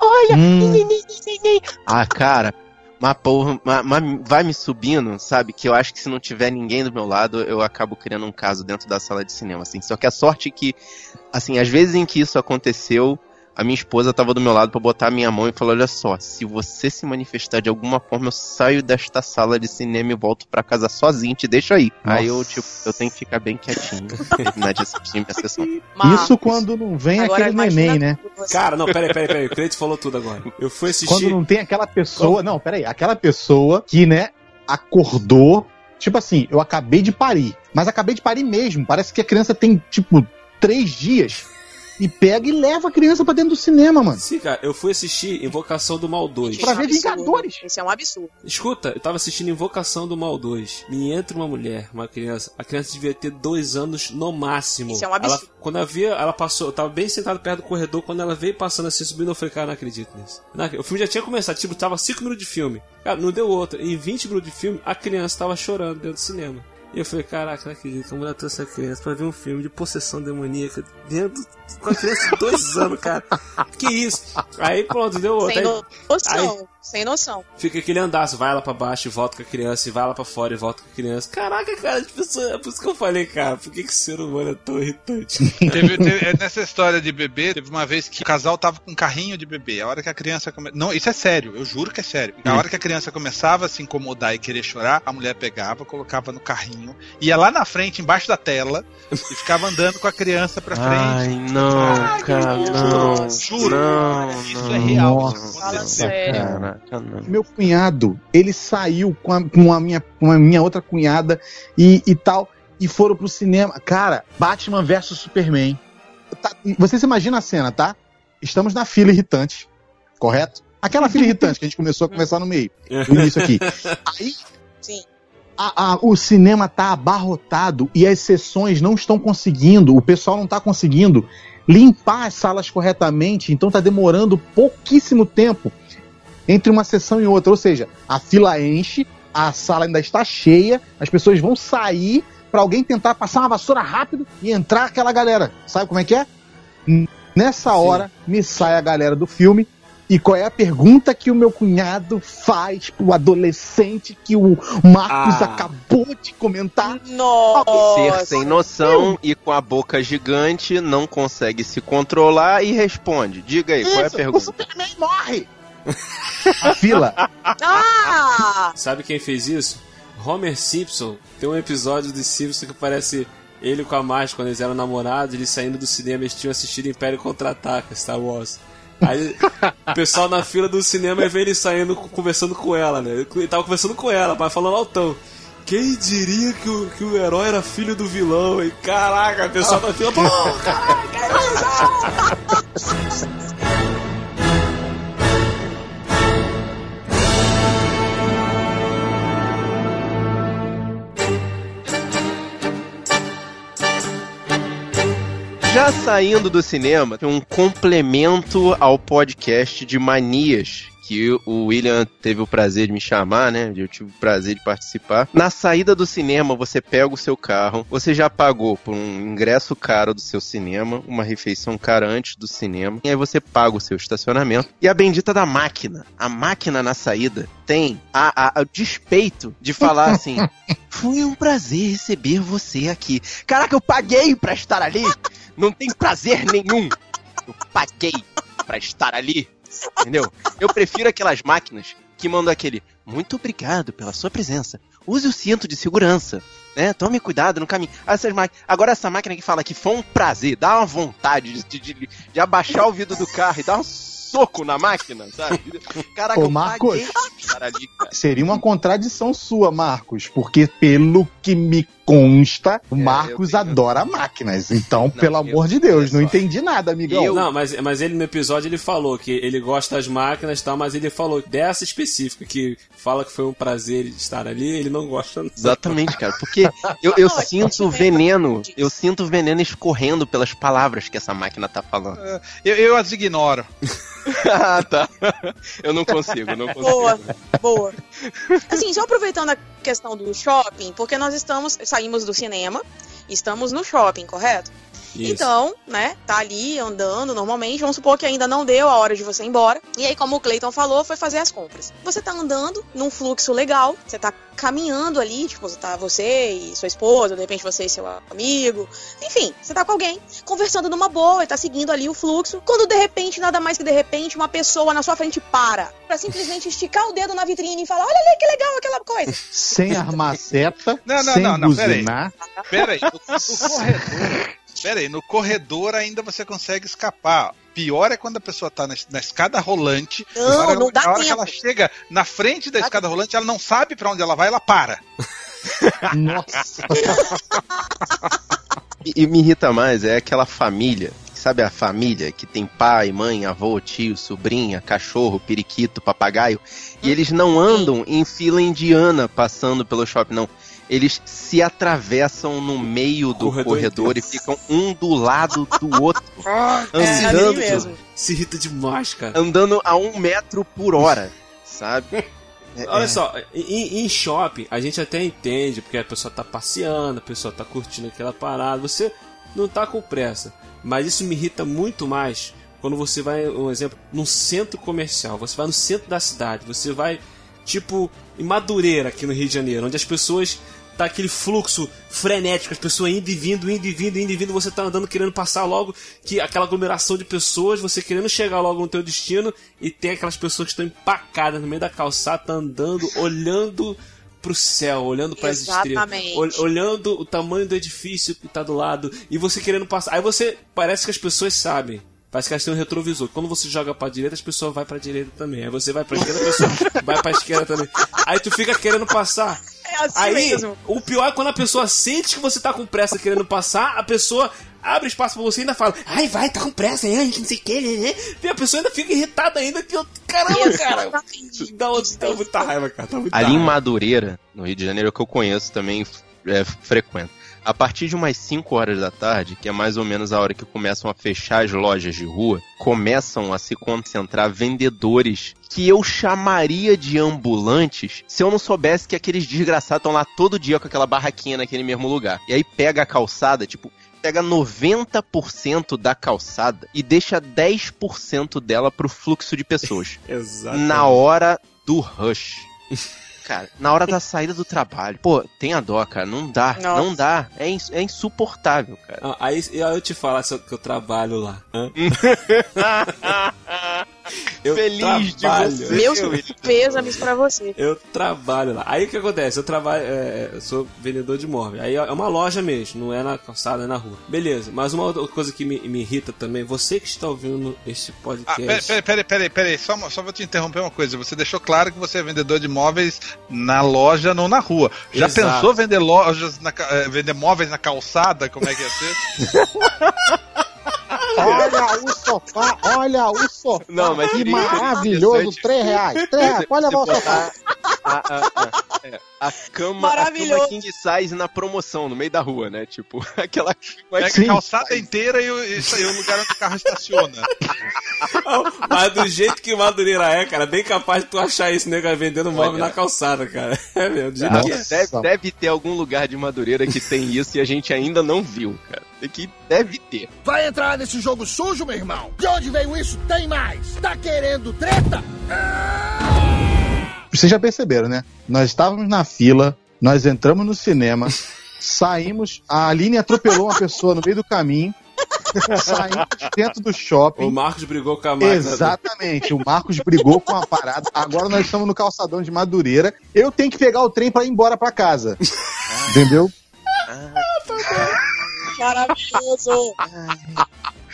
Olha, Hum. ni, ni, ni, ni, ni." ah, cara, mas porra, mas, mas vai me subindo, sabe? Que eu acho que se não tiver ninguém do meu lado, eu acabo criando um caso dentro da sala de cinema, assim. Só que a sorte é que, assim, às vezes em que isso aconteceu, a minha esposa tava do meu lado pra botar a minha mão e falar: Olha só, se você se manifestar de alguma forma, eu saio desta sala de cinema e volto pra casa sozinho, te deixo aí. Aí eu, tipo, eu tenho que ficar bem quietinho, (laughs) terminar de assistir minha sessão. Isso quando não vem agora aquele neném, né? você- Cara, não, peraí, peraí, peraí. O Cleito falou tudo agora. Eu fui assistir. Quando não tem aquela pessoa. Não, peraí. Aquela pessoa que, né, acordou. Tipo assim, eu acabei de parir. Mas acabei de parir mesmo. Parece que a criança tem, tipo, três dias. E pega e leva a criança pra dentro do cinema, mano. Sim, cara, eu fui assistir Invocação do Mal 2. Pra ver é um absurdo. Vingadores. Isso é um absurdo. Escuta, eu tava assistindo Invocação do Mal 2. Me entra uma mulher, uma criança. A criança devia ter dois anos no máximo. Isso é um absurdo. Ela, quando ela via, ela passou. Eu tava bem sentado perto do corredor. Quando ela veio passando assim, subindo, eu falei, cara, não acredito nisso. Não, o filme já tinha começado, tipo, tava 5 minutos de filme. Cara, não deu outra. Em 20 minutos de filme, a criança tava chorando dentro do cinema. E eu falei, caraca, não acredito que a mulher trouxe a criança pra ver um filme de possessão demoníaca dentro com a criança de dois (laughs) anos, cara. Que isso? Aí pronto, deu outra. Sem Aí- noção. Sem noção. Fica aquele andaço, vai lá pra baixo e volta com a criança, e vai lá pra fora e volta com a criança. Caraca, cara, de pessoa, é por isso que eu falei, cara, por que, que o ser humano é tão irritante? (laughs) Teve, teve- é, nessa história de bebê, teve uma vez que o casal tava com um carrinho de bebê. A hora que a criança come... Não, isso é sério, eu juro que é sério. A hora que a criança começava a se incomodar e querer chorar, a mulher pegava, colocava no carrinho, ia lá na frente, embaixo da tela, e ficava andando com a criança pra Ai, frente. não, Ai, cara, não. Juro. Não, Isso não. é real. Nossa, isso Fala aconteceu. sério. Caraca, não. Meu cunhado, ele saiu com a, com a minha, com a minha outra cunhada e, e tal, e foram pro cinema. Cara, Batman vs Superman. Tá, vocês imaginam a cena, tá? Estamos na fila irritante, correto? Aquela fila irritante que a gente começou a (laughs) conversar no meio, no início aqui. Aí Sim. a- a- o cinema tá abarrotado e as sessões não estão conseguindo, o pessoal não tá conseguindo limpar as salas corretamente, então tá demorando pouquíssimo tempo entre uma sessão e outra. Ou seja, a fila enche, a sala ainda está cheia, as pessoas vão sair para alguém tentar passar uma vassoura rápido e entrar aquela galera. Sabe como é que é? Nessa hora me sai a galera do filme. E qual é a pergunta que o meu cunhado faz pro adolescente que o Marcos Ah. acabou de comentar? Nossa. Ser sem noção e com a boca gigante, não consegue se controlar e responde. Diga aí, qual é a Isso, o pergunta? Superman morre! A fila. Ah! Sabe quem fez isso? Homer Simpson. Tem um episódio dos Simpsons que parece ele com a Marge quando eles eram namorados, eles saindo do cinema, eles tinham assistido Império Contra-Ataca, Star Wars. Aí o pessoal na fila do cinema vê ele saindo conversando com ela, né? Ele tava conversando com ela, mas falando altão. Quem diria que o, que o herói era filho do vilão? E caraca, o pessoal na fila, (laughs) pô, caraca, Já saindo do cinema, tem um complemento ao podcast de manias que o William teve o prazer de me chamar, né? Eu tive o prazer de participar. Na saída do cinema, você pega o seu carro, você já pagou por um ingresso caro do seu cinema, uma refeição cara antes do cinema, e aí você paga o seu estacionamento. E a bendita da máquina, a máquina na saída, tem a, a, a despeito de falar assim: (laughs) Foi um prazer receber você aqui. Caraca, eu paguei pra estar ali. Não tem prazer nenhum. Eu paguei pra estar ali. Entendeu? Eu prefiro aquelas máquinas que mandam aquele muito obrigado pela sua presença. Use o cinto de segurança. Né? Tome cuidado no caminho. Essas máquinas... Agora essa máquina que fala que foi um prazer, dá uma vontade de, de, de, de abaixar o vidro do carro e dar um soco na máquina, sabe? Caraca, Ô, Marcos. paguei. Seria uma contradição sua, Marcos, porque pelo que me consta, o É, Marcos adora máquinas. Então, Não, pelo eu- amor de Deus, não entendi nada, amigão. Eu- Não, mas, mas ele no episódio ele falou que ele gosta das máquinas e tal, mas ele falou dessa específica, que fala que foi um prazer estar ali, ele não gosta. não. Exatamente, cara. Porque eu, eu Não, é sinto o veneno. Eu sinto o veneno escorrendo pelas palavras que essa máquina tá falando. Eu, eu as ignoro. (laughs) ah, tá. Eu não consigo, não consigo. Boa, boa. (laughs) Assim, só aproveitando a questão do shopping, porque nós estamos, saímos do cinema, estamos no shopping, correto? Isso. Então, né, tá ali andando normalmente. Vamos supor que ainda não deu a hora de você ir embora. E aí, como o Clayton falou, foi fazer as compras. Você tá andando num fluxo legal, você tá caminhando ali, tipo, você tá você e sua esposa, de repente você e seu amigo. Enfim, você tá com alguém, conversando numa boa e tá seguindo ali o fluxo. Quando de repente, nada mais que de repente, uma pessoa na sua frente para pra simplesmente esticar o dedo na vitrine e falar: Olha ali que legal aquela coisa. Sem armar seta, Não, não, sem não, não, peraí. buzinar. Pera aí, no, no corredor. Pera aí, no corredor ainda você consegue escapar. Pior é quando a pessoa tá na, na escada rolante. Não, na hora, não dá na hora que tempo. ela chega na frente da escada rolante, ela não sabe pra onde ela vai, ela para. (laughs) Nossa. (laughs) E, e me irrita mais é aquela família. Sabe a família que tem pai, mãe, avô, tio, sobrinha, cachorro, periquito, papagaio? E eles não andam em fila indiana passando pelo shopping, não. Eles se atravessam no meio do Corredor corredor, e ficam um do lado do outro. (laughs) É andando, mesmo. Se irrita demais, cara. andando a um metro por hora, sabe? (laughs) É- Olha é- só, em, em shopping a gente até entende, porque a pessoa tá passeando, a pessoa tá curtindo aquela parada, você não tá com pressa. Mas isso me irrita muito mais quando você vai, um exemplo, num centro comercial, você vai no centro da cidade, você vai, tipo, em Madureira, aqui no Rio de Janeiro, onde as pessoas. Tá aquele fluxo frenético, as pessoas indo e vindo, indo e vindo, indo e vindo, você tá andando querendo passar logo, que aquela aglomeração de pessoas, você querendo chegar logo no teu destino, e tem aquelas pessoas que estão empacadas no meio da calçada, tá andando, olhando pro céu, olhando para as estrelas, olhando o tamanho do edifício que tá do lado, e você querendo passar. Aí você parece que as pessoas sabem. Parece que elas têm um retrovisor. Quando você joga pra direita, as pessoas vão pra direita também. Aí você vai pra esquerda, a pessoa (laughs) vai pra esquerda também. Aí tu fica querendo passar. É assim Aí, mesmo. o pior é quando a pessoa sente que você tá com pressa querendo passar, a pessoa abre espaço pra você e ainda fala, ai, vai, tá com pressa, hein, não sei o que, né, né. E a pessoa ainda fica irritada ainda, que eu, caramba, cara. Dá, dá muita raiva, cara. Dá muita Ali em raiva. Madureira, no Rio de Janeiro, que eu conheço também, é, frequento. A partir de umas 5 horas da tarde, que é mais ou menos a hora que começam a fechar as lojas de rua, começam a se concentrar vendedores que eu chamaria de ambulantes se eu não soubesse que aqueles desgraçados estão lá todo dia com aquela barraquinha naquele mesmo lugar. E aí pega a calçada, tipo, pega 90% da calçada e deixa 10% dela pro fluxo de pessoas (laughs) Exatamente. na hora do rush. Cara, na hora da saída do trabalho. Pô, tem a dó, cara. Não dá. Nossa. Não dá. É, ins- é insuportável, cara. Ah, aí aí eu te falar se eu- que eu trabalho lá. hã? (laughs) (laughs) Eu Feliz de trabalho. você. Meus Eu- pêsames pra você. Eu trabalho lá. Aí o que acontece? Eu trabalho, é, eu sou vendedor de móvel. Aí é uma loja mesmo, não é na calçada, é na rua. Beleza. Mas uma outra coisa que me, me irrita também, você que está ouvindo este Ah, podcast. peraí, peraí, peraí, peraí, peraí. Só, só vou te interromper uma coisa. Você deixou claro que você é vendedor de móveis na loja, não na rua. Já Exato. pensou vender lojas, na eh, vender móveis na calçada? Como é que ia ser? (laughs) Olha o sofá, olha o sofá. Não, mas que maravilhoso, interessante. 3 reais. 3 reais, pode levar o sofá. a, a- a- A cama, a cama king size na promoção, no meio da rua, né? Tipo, (laughs) aquela Pega Sim. a calçada inteira e o- isso aí é o lugar onde o carro estaciona. (laughs) Mas do jeito que Madureira é, cara, bem capaz de tu achar isso, nego, vendendo móvel Olha. na calçada, cara. (laughs) É mesmo, do jeito que é. Nossa. deve, deve ter algum lugar de Madureira que tem isso e a gente ainda não viu, cara. Que deve ter. Vai entrar nesse jogo sujo, meu irmão? De onde veio isso? Tem mais! Tá querendo treta? Vocês já perceberam, né? Nós estávamos na fila, nós entramos no cinema, (laughs) saímos, a Aline atropelou uma pessoa no meio do caminho, saímos dentro do O shopping. Marcos brigou com a máquina. Exatamente, o Marcos brigou com a parada. Agora nós estamos no calçadão de Madureira. Eu tenho que pegar o trem para ir embora para casa. (laughs) Entendeu? Maravilhoso.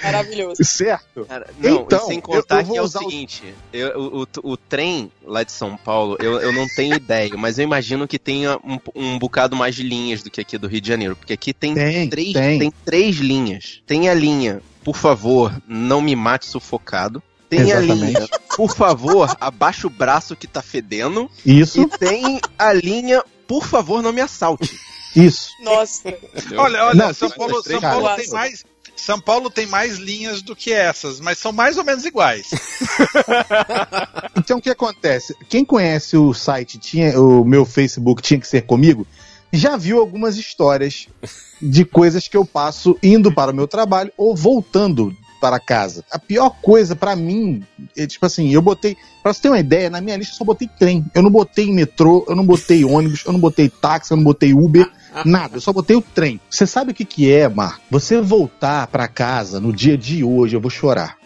Maravilhoso. Certo? Cara, não, Então, sem eu- contar eu vou que é o usar o- seguinte, eu- o, o, o trem lá de São Paulo, eu, eu não tenho (laughs) ideia, mas eu imagino que tenha um, um bocado mais de linhas do que aqui do Rio de Janeiro, porque aqui tem, Tem, três, tem. três linhas. Tem a linha, por favor, não me mate sufocado. Tem a Exatamente. linha, por favor, abaixa o braço que tá fedendo. Isso, E tem a linha, por favor, não me assalte. Isso. Nossa. Olha, olha, Não, São Paulo, tem- São Paulo tem mais. São Paulo tem mais linhas do que essas, mas são mais ou menos iguais. (laughs) Então o que acontece? Quem conhece o site, tinha o meu Facebook tinha que ser comigo, já viu algumas histórias de coisas que eu passo indo para o meu trabalho ou voltando para casa. A pior coisa pra mim, é tipo assim, eu botei, pra você ter uma ideia, na minha lista eu só botei trem. Eu não botei metrô, eu não botei ônibus, eu não botei táxi, eu não botei Uber, nada. Eu só botei o trem. Você sabe o que que é, Mar? Você voltar pra casa no dia de hoje, eu vou chorar.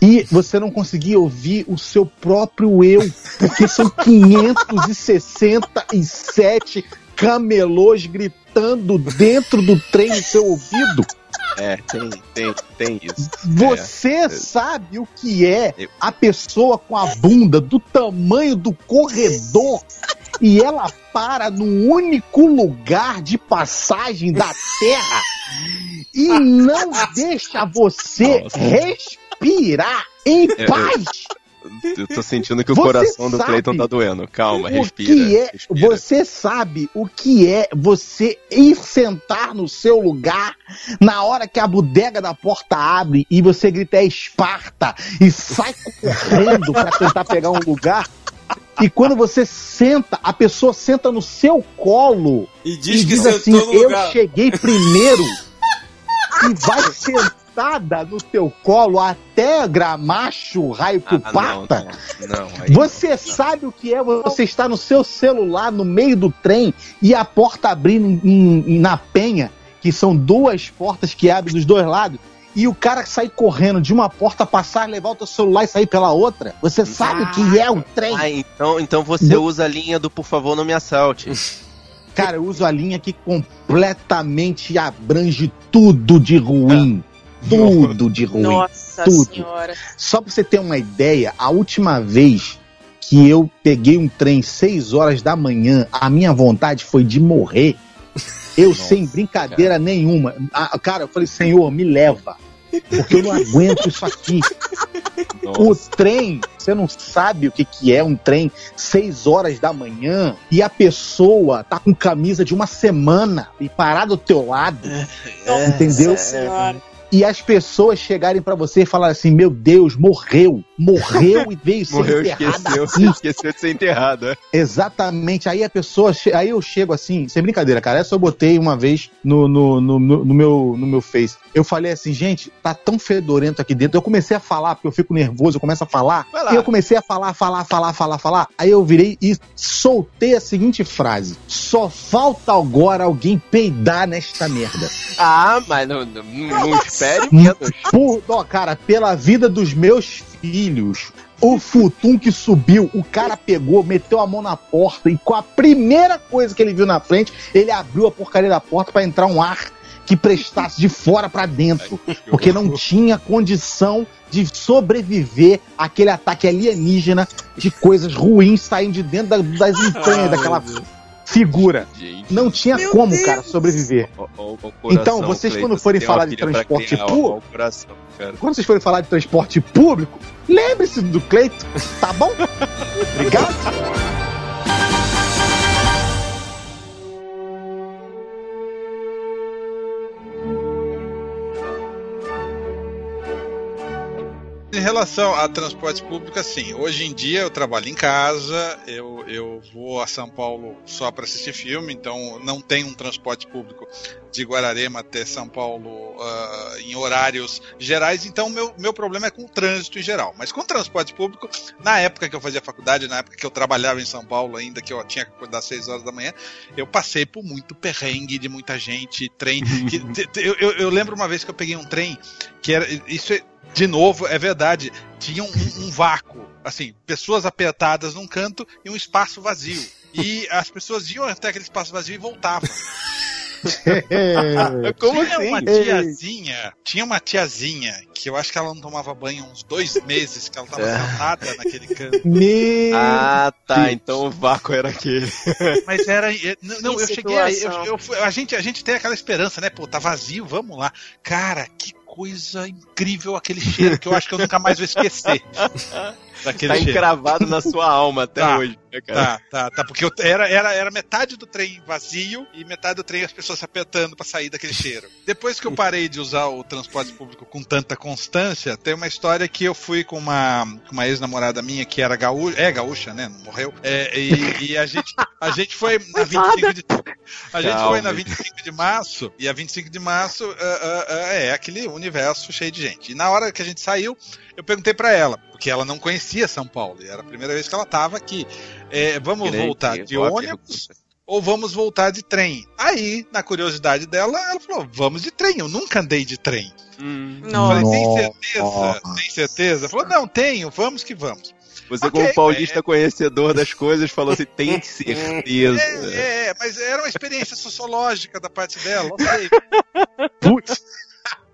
E você não conseguir ouvir o seu próprio eu, porque são (laughs) 567 camelôs gritando dentro do trem no seu ouvido. É, tem, tem, tem isso. Você sabe o que é a pessoa com a bunda do tamanho do corredor e ela para no único lugar de passagem da Terra e não deixa você Nossa. respirar em paz. Eu tô sentindo que o Você coração do Cleiton tá doendo. Calma, respira. que é, respira. você sabe o que é você ir sentar no seu lugar na hora que a bodega da porta abre e você grita é Esparta e sai correndo pra tentar pegar um lugar. E quando você senta, a pessoa senta no seu colo E diz e diz assim: Eu lugar. cheguei primeiro. e vai sentada no teu colo até gramacho, raio Ah, o parta. não, não, não, Você sabe o que é você estar no seu celular no meio do trem e a porta abrindo em- em- na penha, que são duas portas que abrem dos dois lados, e o cara sair correndo de uma porta, passar, levar o teu celular e sair pela outra? Você sabe o que é um trem? Ah, então, então você usa a linha do por favor não me assalte. (laughs) Cara, eu uso a linha que completamente abrange tudo de ruim. Tudo de ruim. Nossa tudo. senhora. Só pra você ter uma ideia, a última vez que eu peguei um trem 6 horas da manhã, a minha vontade foi de morrer. Eu, sem brincadeira nenhuma. Ah, cara, eu falei, Senhor, me leva. Porque eu não aguento isso aqui. O trem, você não sabe o que, que é um trem 6 horas da manhã e a pessoa tá com camisa de uma semana e parada do teu lado. Entendeu? Nossa senhora. E as pessoas chegarem pra você e falarem assim: Meu Deus, morreu. Morreu e veio ser Morreu, enterrada esqueceu, aqui. esqueceu de ser enterrado. é. Exatamente. Aí a pessoa, aí eu chego assim, sem brincadeira, cara. Essa eu botei uma vez no, no, no, no- no meu, no meu Face. Eu falei assim, gente, tá tão fedorento aqui dentro. Eu comecei a falar, porque eu fico nervoso, eu começo a falar. E eu comecei a falar, falar, falar, falar, falar. Aí eu virei e soltei a seguinte frase: Só falta agora alguém peidar nesta merda. Ah, mas não, não, não espere menos. Por, ó, cara, pela vida dos meus filhos. O futum que subiu, o cara pegou, meteu a mão na porta e com a primeira coisa que ele viu na frente, ele abriu a porcaria da porta pra entrar um ar que prestasse de fora pra dentro, porque não tinha condição de sobreviver àquele ataque alienígena de coisas ruins saindo de dentro da- das entranhas daquela figura. Gente, Não tinha Meu como, Deus. cara, sobreviver. ó o coração, Então, vocês Cleiton, quando forem falar de transporte ó, público- o coração. Quando vocês forem falar de transporte público, lembre-se do Cleiton, tá bom? (laughs) Obrigado. Em relação a transporte público, assim, hoje em dia eu trabalho em casa, eu, eu vou a São Paulo só para assistir filme, então não tem um transporte público de Guararema até São Paulo uh, em horários gerais, então meu, meu problema é com o trânsito em geral. Mas com o transporte público, na época que eu fazia faculdade, na época que eu trabalhava em São Paulo ainda, que eu tinha que acordar às 6 horas da manhã, eu passei por muito perrengue de muita gente, trem. que, (laughs) eu, eu, eu, lembro uma vez que eu peguei um trem que era. Isso é, de novo, é verdade. Tinha um, um vácuo. Assim, pessoas apertadas num canto e um espaço vazio. E as pessoas iam até aquele espaço vazio e voltavam. (laughs) Como tinha assim? uma tiazinha, tinha uma tiazinha que eu acho que ela não tomava banho uns dois (laughs) meses, que ela tava sentada naquele canto. Meu Ah, tá. Então o vácuo era aquele. (laughs) Mas era. Não, não, eu cheguei aí. Eu, eu a, gente, a gente tem aquela esperança, né? Pô, tá vazio, vamos lá. Cara, que coisa incrível aquele cheiro que eu acho que eu nunca mais vou esquecer. (laughs) Daquele Tá encravado na sua alma até Tá, hoje, né, cara? Tá, tá, tá. Porque eu- era, era, era metade do trem vazio e metade do trem as pessoas se apertando pra sair daquele cheiro. Depois que eu parei de usar o transporte público com tanta constância, tem uma história que eu fui com uma, com uma ex-namorada minha que era gaúcha, é gaúcha, né? Não morreu. É, e, e a, gente, a gente foi na 25 de. A gente Calma. foi na 25 de março, e a 25 de março ah, ah, ah, é aquele universo cheio de gente. E na hora que a gente saiu, eu perguntei pra ela, porque ela não conhecia São Paulo, e era a primeira vez que ela tava aqui. É, vamos Grande, voltar de ônibus ou vamos voltar de trem? Aí, na curiosidade dela, ela falou: vamos de trem. Eu nunca andei de trem. Hum, Eu Nossa. falei: tem Nossa. certeza? Tem certeza? Falou: não, tenho, vamos que vamos. você, Ok, como paulista conhecedor das coisas, falou assim: tem certeza. É, é, mas era uma experiência sociológica da parte dela, ok. (laughs) Putz.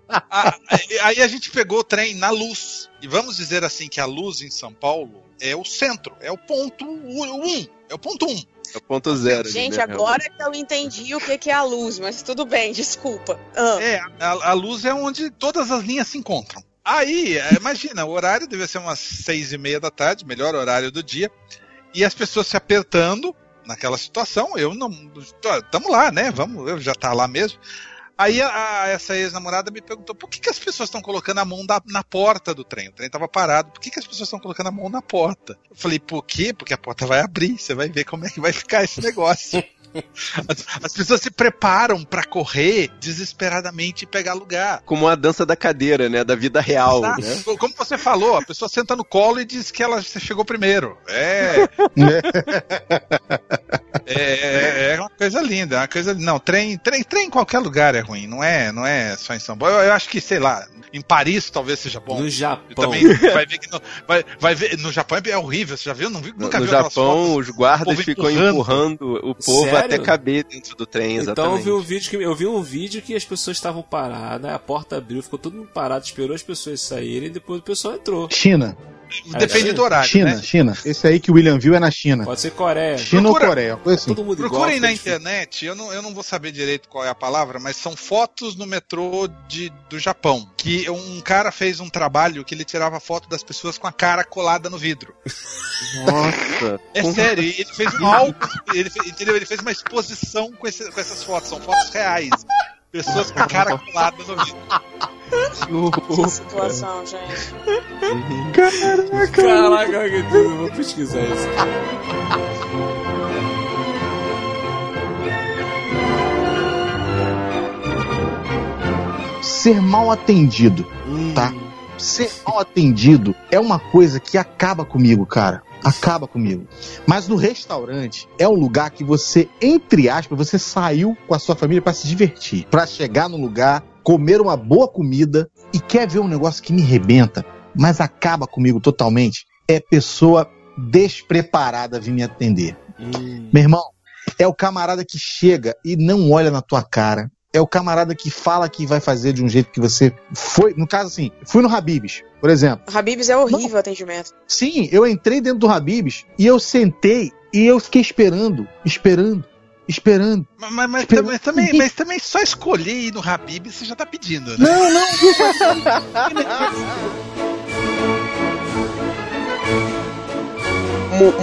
Ah, aí a gente pegou o trem na luz. E vamos dizer assim que a luz em São Paulo é o centro, é o ponto 1. Um, é o ponto 1. Um. É o ponto zero. Gente, né, agora que eu entendi o que que é a luz, mas tudo bem, desculpa. Ah, É, a, a luz é onde todas as linhas se encontram. Aí, é, imagina, o horário devia ser umas seis e meia da tarde, melhor horário do dia, e as pessoas se apertando naquela situação. Eu não. Tamo lá, né? Vamos, eu já tá lá mesmo. Aí a- a- essa ex-namorada me perguntou por que, que as pessoas estão colocando a mão da- na porta do trem. O trem tava parado. Por que, que as pessoas estão colocando a mão na porta? Eu falei, por quê? Porque a porta vai abrir. Você vai ver como é que vai ficar esse negócio. (laughs) As, as pessoas se preparam pra correr desesperadamente e pegar lugar. Como a dança da cadeira, né? Da vida real, Exato. né? Como você falou, a pessoa senta no colo e diz que ela chegou primeiro. (laughs) É, é, é uma coisa linda, é uma coisa não trem, trem, trem em qualquer lugar é ruim, não é, não é só em São Paulo. Eu, eu acho que sei lá, em Paris talvez seja bom. No Japão. também vai ver que no, vai, vai ver no Japão é horrível. Você já viu? Não viu? No, Nunca no viu aquelas Japão, fotos? os guardas ficam empurrando. empurrando o povo Sério? até caber dentro do trem, Então eu exatamente. vi um vídeo que eu vi um vídeo que as pessoas estavam paradas, a porta abriu, ficou todo mundo parado, esperou as pessoas saírem e depois o pessoal entrou. China. Depende do horário, China, né? China. Esse aí que o William viu é na China. Pode ser Coreia. China Procura- ou Coreia, coisa assim. Todo mundo igual. Procurem na internet, eu não, eu não vou saber direito qual é a palavra, mas são fotos no metrô de, do Japão. Que um cara fez um trabalho que ele tirava foto das pessoas com a cara colada no vidro. Nossa. É sério, ele fez um (laughs) álbum, ele, entendeu? Ele fez uma exposição com, esse- com essas fotos, são fotos reais. Pessoas com a cara colada no vidro. que situação, gente. Caraca, que tudo, vou pesquisar isso. Ser mal atendido, tá? Ser mal atendido é uma coisa que acaba comigo, cara. Acaba comigo. Mas no restaurante é um lugar que você, entre aspas, você saiu com a sua família pra se divertir, Pra chegar no lugar, comer uma boa comida e quer ver um negócio que me rebenta, mas acaba comigo totalmente. É pessoa despreparada vir me atender. Hum. Meu irmão, é o camarada que chega e não olha na tua cara. É o camarada que fala que vai fazer de um jeito que você foi. No caso, assim, fui no Habibs, por exemplo. Habibs é horrível o atendimento. Sim, eu entrei dentro do Habibs e eu sentei e eu fiquei esperando, esperando, esperando. Mas, mas- mas Espera- também, também- mas também só escolher ir no Habib você já tá pedindo, né? Não, não, (laughs)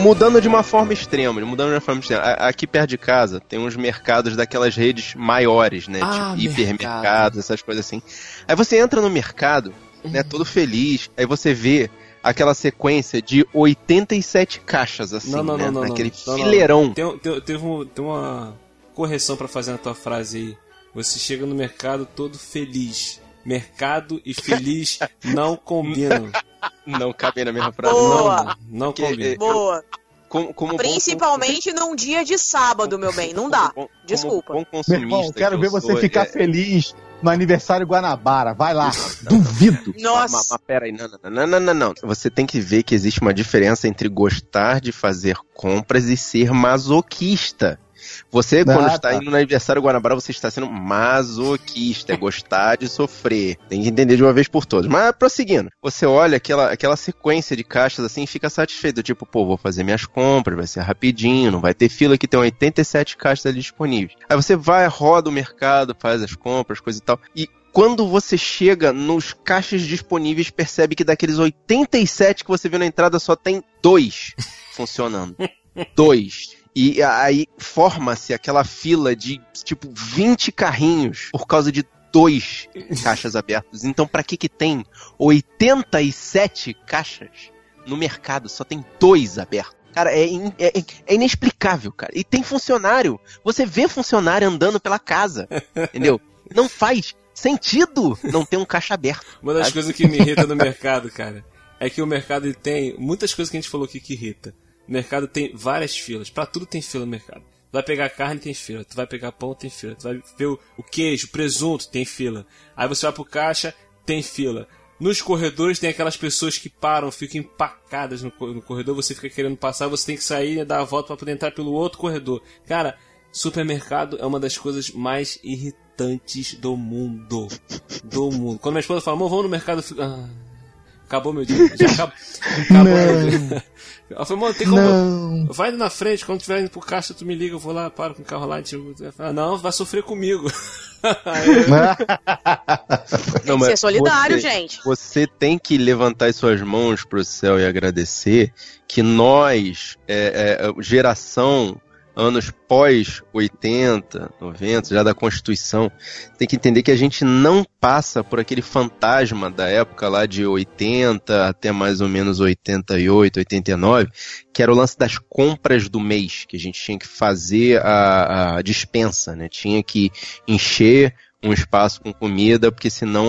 mudando de uma forma extrema, mudando de uma forma extrema. Aqui perto de casa tem uns mercados daquelas redes maiores, né? Ah, tipo hipermercados, essas coisas assim. Aí você entra no mercado né, todo feliz. Aí você vê aquela sequência de 87 caixas, assim, Não, não, né? não, não, naquele fileirão. Tem, tem, um- tem uma correção pra fazer na tua frase aí. Você chega no mercado todo feliz. Mercado e feliz (laughs) não combinam. Não cabe na mesma frase. Boa. Não, não Que- combinam. Boa. Como, como bom Principalmente num dia de sábado, meu bem. Não dá. Como bom- Desculpa. Como bom Meu irmão, quero que ver você sou, ficar é- feliz no aniversário Guanabara. Vai lá. Duvido. Mas, Nossa. mas pera aí, não, não, não, não, não, não. Você tem que ver que existe uma diferença entre gostar de fazer compras e ser masoquista. Você, quando Ah, está tá. indo no aniversário Guanabara, você está sendo masoquista, é gostar de sofrer. Tem que entender de uma vez por todas. Mas prosseguindo, você olha aquela, aquela sequência de caixas assim e fica satisfeito. Tipo, pô, vou fazer minhas compras, vai ser rapidinho, não vai ter fila que tem 87 caixas ali disponíveis. Aí você vai, roda o mercado, faz as compras, coisa e tal. E quando você chega nos caixas disponíveis, percebe que daqueles 87 que você viu na entrada só tem dois funcionando. (laughs) dois. E aí forma-se aquela fila de tipo 20 carrinhos por causa de dois caixas abertos. Então, pra que que tem 87 caixas no mercado? Só tem dois abertos. Cara, é, in- é- é inexplicável, cara. E tem funcionário. Você vê funcionário andando pela casa. Entendeu? Não faz sentido não ter um caixa aberto. Uma das sabe? coisas que me irrita no mercado, cara, é que o mercado tem muitas coisas que a gente falou aqui que irrita. O mercado tem várias filas. Pra tudo tem fila no mercado. Tu vai pegar carne, tem fila. Tu vai pegar pão, tem fila. Tu vai ver o, o queijo, presunto, tem fila. Aí você vai pro caixa, tem fila. Nos corredores tem aquelas pessoas que param, ficam empacadas no, no corredor, você fica querendo passar, você tem que sair e dar a volta pra poder entrar pelo outro corredor. Cara, supermercado é uma das coisas mais irritantes do mundo. Do mundo. Quando minha esposa fala, amor, vamos no mercado, eu fico. "Ah, acabou meu dia. Já acabou. (laughs) acabou meu dia. (laughs) Ela falou, mano, tem como. Não. Vai na frente, quando tiver indo pro caixa, tu me liga, eu vou lá, paro com o carro lá e tiro. Ela fala, não, vai sofrer comigo. Aí, (laughs) Não, que ser mas solidário, você- gente. Você tem que levantar as suas mãos pro céu e agradecer que nós, é, é, geração anos pós 80, 90, já da Constituição, tem que entender que a gente não passa por aquele fantasma da época lá de 80 até mais ou menos 88, 89, que era o lance das compras do mês, que a gente tinha que fazer a, a dispensa, né? Tinha que encher um espaço com comida, porque senão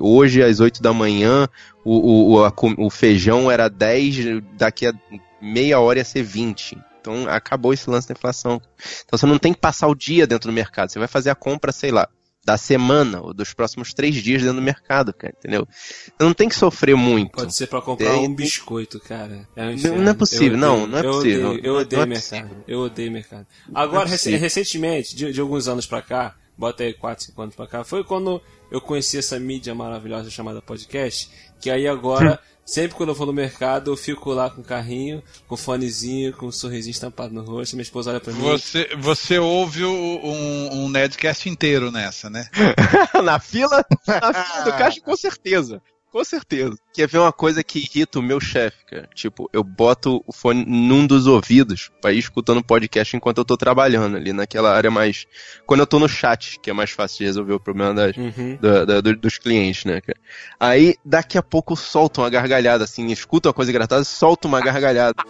hoje às 8 da manhã o, o, a o feijão era 10, daqui a meia hora ia ser 20. Então acabou esse lance da inflação. Então você não tem que passar o dia dentro do mercado, você vai fazer a compra, sei lá, da semana ou dos próximos três dias dentro do mercado, cara, entendeu? Você não tem que sofrer muito. Pode ser pra comprar Tem- um biscoito, cara. É um Não- não é possível, não, não é eu possível. Odeio, eu é odeio possível. mercado. Eu odeio mercado. Agora, é rec- possível. recentemente, de, de alguns anos pra cá, bota aí 4, 5 anos pra cá, foi quando eu conheci essa mídia maravilhosa chamada podcast, que aí agora, (laughs) sempre quando eu vou no mercado, eu fico lá com o carrinho, com o fonezinho, com o sorrisinho estampado no rosto, minha esposa olha pra mim. Você, você ouve o- um, um Nerdcast inteiro nessa, né? (laughs) na fila, na fila do caixa, com certeza. Com certeza. Quer ver uma coisa que irrita o meu chefe, cara? Tipo, eu boto o fone num dos ouvidos pra ir escutando o podcast enquanto eu tô trabalhando ali naquela área mais. Quando eu tô no chat, que é mais fácil de resolver o problema das, Uhum. da- da- do- dos clientes, né, cara? Aí, daqui a pouco, solta uma gargalhada, assim, escuta uma coisa engraçada, solta uma gargalhada.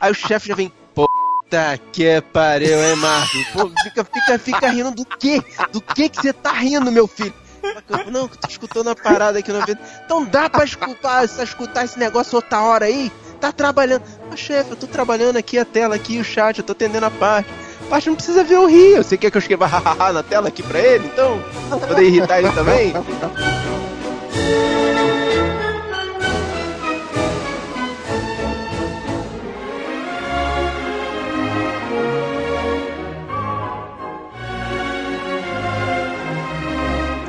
Aí o chefe já vem, puta que pariu, hein, Marcos? Pô, fica, fica, fica rindo do quê? Do que que você tá rindo, meu filho? Não, tô escutando a parada aqui no ouvido. Então dá pra escutar, escutar esse negócio outra hora aí? Tá trabalhando. Mas, chefe, eu tô trabalhando aqui a tela, aqui o chat, eu tô atendendo a parte. A parte não precisa ver o rio. Você quer que eu escreva (laughs) hahaha na tela aqui pra ele? Então, poder irritar ele também?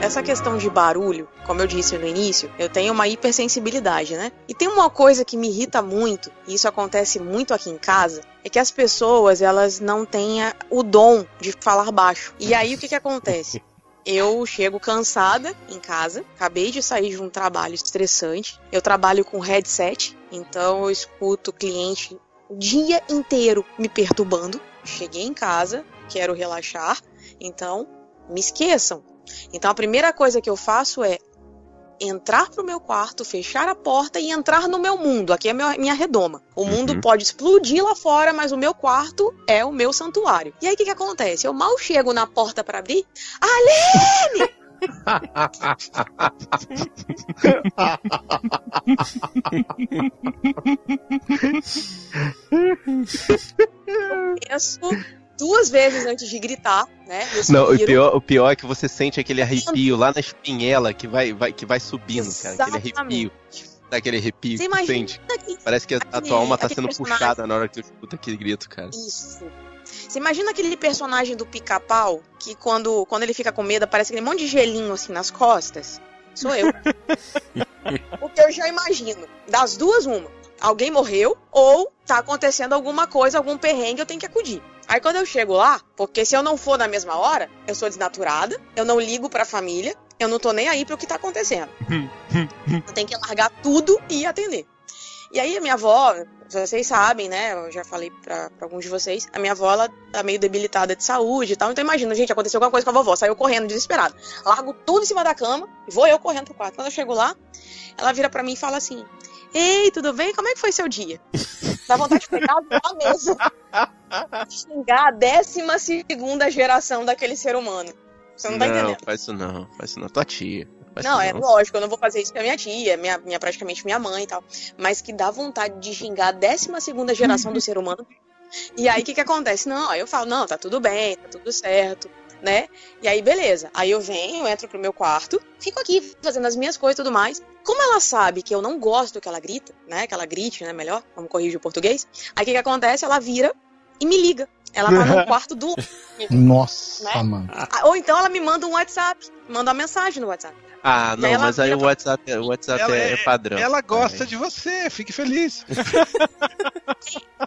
Essa questão de barulho, como eu disse no início, eu tenho uma hipersensibilidade, né? E tem uma coisa que me irrita muito, e isso acontece muito aqui em casa, é que as pessoas, elas não têm o dom de falar baixo. E aí o que que acontece? (laughs) Eu chego cansada em casa, acabei de sair de um trabalho estressante. Eu trabalho com headset, então eu escuto o cliente o dia inteiro me perturbando. Cheguei em casa, quero relaxar, então me esqueçam. Então a primeira coisa que eu faço é entrar pro meu quarto, fechar a porta e entrar no meu mundo. Aqui é meu- minha redoma. O mundo Uhum. pode explodir lá fora, mas o meu quarto é o meu santuário. E aí o que, que acontece? Eu mal chego na porta pra abrir. Aline! (laughs) Penso duas vezes antes de gritar, né? Não, o pior, o pior é que você sente aquele arrepio lá na espinhela que vai, vai, que vai subindo, cara. Aquele arrepio. Daquele arrepio Você que sente. que Parece que a, tua alma tá aquele sendo personagem- puxada na hora que tu escuta aquele grito, cara. Isso. Você imagina aquele personagem do pica-pau que quando, quando ele fica com medo aparece aquele monte de gelinho assim nas costas? Sou eu. (laughs) Porque eu já imagino. Das duas, uma. Alguém morreu ou tá acontecendo alguma coisa, algum perrengue, eu tenho que acudir. Aí quando eu chego lá, porque se eu não for na mesma hora, eu sou desnaturada, eu não ligo pra família, eu não tô nem aí pro que tá acontecendo. (laughs) eu tenho que largar tudo e ir atender. E aí a minha avó, vocês sabem, né? Eu já falei pra, pra alguns de vocês, a minha avó ela tá meio debilitada de saúde e tal. Então imagina, gente, aconteceu alguma coisa com a vovó, saiu correndo desesperada. Largo tudo em cima da cama e vou eu correndo pro quarto. Quando eu chego lá, ela vira pra mim e fala assim: Ei, tudo bem? Como é que foi seu dia? (laughs) Dá vontade de pegar lá mesmo. Xingar a décima segunda geração daquele ser humano. Você não tá entendendo. faz isso não, faz isso não. Tua tia. Faz Não, é lógico, eu não vou fazer isso com a minha tia, minha, minha praticamente minha mãe e tal. Mas que dá vontade de xingar a 12 segunda geração do ser humano. E aí o que, que acontece? Não, aí eu falo, não, tá tudo bem, tá tudo certo, né? E aí, beleza. Aí eu venho, entro pro meu quarto, fico aqui fazendo as minhas coisas e tudo mais. Como ela sabe que eu não gosto que ela grita, né? Que ela grite, né? Melhor, vamos corrigir o português. Aí o que, que acontece? Ela vira e me liga. Ela tá no (laughs) quarto do. Nossa, Né? mano. Ah, Ou então ela me manda um WhatsApp, manda uma mensagem no WhatsApp. Ah, não, ela mas aí vira o WhatsApp, o WhatsApp Ela é, é- padrão. Ela gosta Aí. de você, fique feliz. (laughs)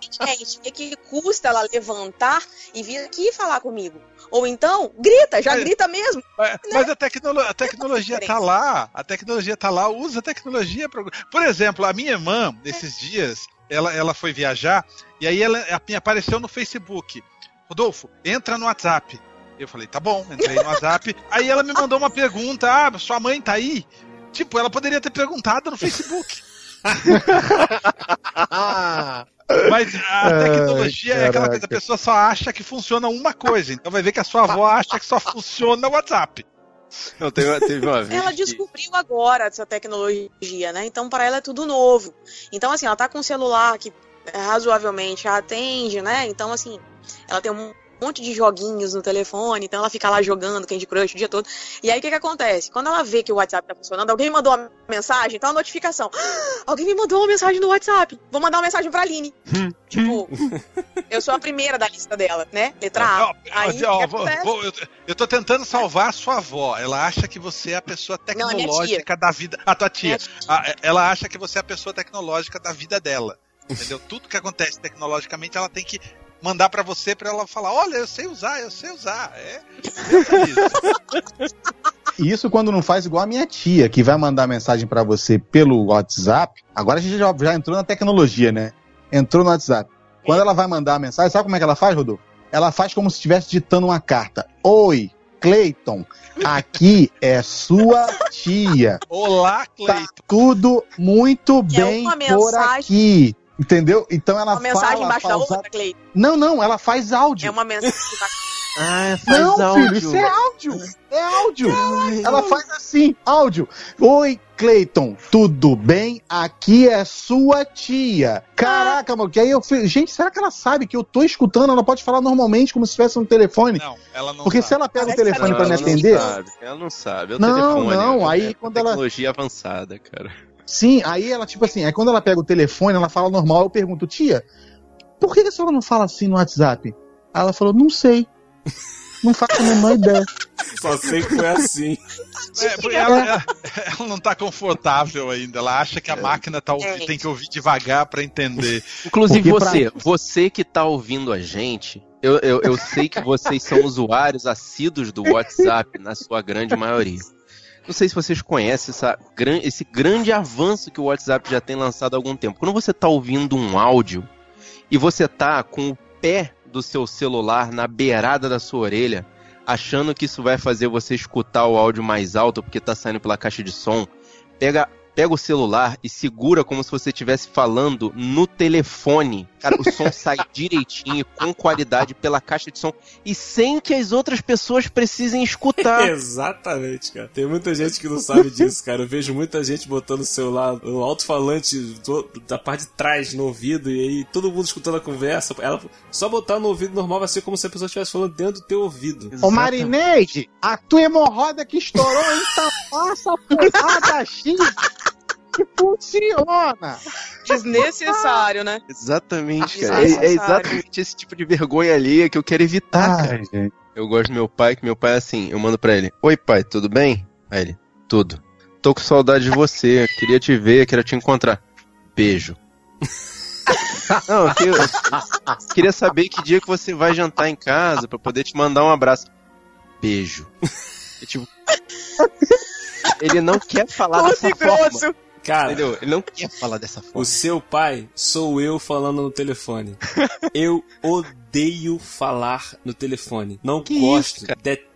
Gente, o que, que custa ela levantar e vir aqui falar comigo? Ou então, grita, já Mas- grita mesmo. Mas, mas a, tecnolo- a tecnologia tá lá, a tecnologia tá lá, usa a tecnologia. Pra... Por exemplo, a minha irmã, nesses dias, ela, ela foi viajar e aí ela me apareceu no Facebook. Rodolfo, entra no WhatsApp. Eu falei, tá bom, entrei no WhatsApp. Aí ela me mandou uma pergunta: ah, sua mãe tá aí? Tipo, ela poderia ter perguntado no Facebook. (laughs) Mas a Ai, tecnologia é aquela coisa, a pessoa só acha que funciona uma coisa. Então vai ver que a sua avó acha que só funciona o WhatsApp. Não, teve, teve uma vez. Ela que- descobriu agora essa tecnologia, né? Então, para ela é tudo novo. Então, assim, ela tá com um celular que é, razoavelmente a atende, né? Então, assim, ela tem um monte de joguinhos no telefone, então ela fica lá jogando Candy Crush o dia todo. E aí o que que acontece? Quando ela vê que o WhatsApp tá funcionando, alguém mandou uma mensagem, tá uma notificação. "Ah, (gasps) alguém me mandou uma mensagem no WhatsApp. Vou mandar uma mensagem pra Aline. tipo, eu sou a primeira da lista dela, né? Letra A. Aí, ó, vou- vou- eu, eu tô tentando salvar a sua avó. Ela acha que você é a pessoa Não, é tecnológica da vida. A tua tia. Tia. Ah, ela acha que você é a pessoa tecnológica da vida dela. Entendeu? Tudo que acontece tecnologicamente, ela tem que mandar pra você pra ela falar: olha, eu sei usar, eu sei usar. É. E Isso quando não faz igual a minha tia, que vai mandar mensagem pra você pelo WhatsApp. Agora a gente já, já entrou na tecnologia, né? Entrou no WhatsApp. Quando ela vai mandar a mensagem, sabe como é que ela faz, Rodolfo? Ela faz como se estivesse ditando uma carta. Oi, Cleiton, aqui é sua tia. Olá, Tá Cleiton. tudo muito É bem uma por aqui. Entendeu? Então ela Uma mensagem fala embaixo da outra, Cleiton. Não, não, ela faz áudio. É uma mensagem embaixo (laughs) Ah, faz Não, áudio. filho, isso é áudio. É áudio. Ela faz assim, áudio. Oi, Cleiton, tudo bem? Aqui é sua tia. Caraca, mano, que aí eu falei, gente, será que ela sabe que eu tô escutando? Ela pode falar normalmente, como se estivesse no telefone. Não, ela não Porque se sabe. ela pega o Parece telefone que pra ela me não atender, Ela não sabe, ela não sabe. É o Não, telefone, não, é aí é quando ela- tecnologia avançada, cara. Sim, aí ela, tipo assim, aí quando ela pega o telefone, ela fala normal, eu pergunto, tia, por que, a senhora não fala assim no WhatsApp? Aí ela falou, não sei. Não faço a menor ideia. (laughs) Só sei que foi assim. É, porque ela, ela- ela não tá confortável ainda. Ela acha É. que a máquina tá tem que ouvir devagar pra entender. (laughs) Inclusive Porque pra- você, você que tá ouvindo a gente, eu, eu, eu sei que vocês são usuários assíduos do WhatsApp, na sua grande maioria. Não sei se vocês conhecem essa, esse grande avanço que o WhatsApp já tem lançado há algum tempo. Quando você tá ouvindo um áudio e você tá com o pé do seu celular na beirada da sua orelha, achando que isso vai fazer você escutar o áudio mais alto porque tá saindo pela caixa de som, pega, pega o celular e segura como se você estivesse falando no telefone. Cara, o som sai direitinho, com qualidade, pela caixa de som, e sem que as outras pessoas precisem escutar. (laughs) Exatamente, cara. Tem muita gente que não sabe disso, cara. Eu vejo muita gente botando o celular no alto-falante da parte de trás no ouvido e aí todo mundo escutando a conversa. Ela só botar no ouvido normal vai ser como se a pessoa estivesse falando dentro do teu ouvido. Ô Marineide, a tua hemorroida que estourou então passa porrada X que funciona. Desnecessário, né? Exatamente, cara. É, Desnecessário. é exatamente esse tipo de vergonha alheia que eu quero evitar, cara. Gente. Eu gosto do meu pai, que meu pai é assim, eu mando pra ele, Oi pai, tudo bem? Aí ele, tudo. Tô com saudade de você, queria te ver, queria te encontrar. Beijo. (laughs) Não, eu que- eu queria saber que dia que você vai jantar em casa pra poder te mandar um abraço. Beijo. E, tipo, (laughs) ele não quer falar Doce dessa forma. Cara, Entendeu? Ele não quer falar dessa forma. o seu pai sou eu falando no telefone. (laughs) Eu odeio falar no telefone. Não Que gosto, isso, detesto.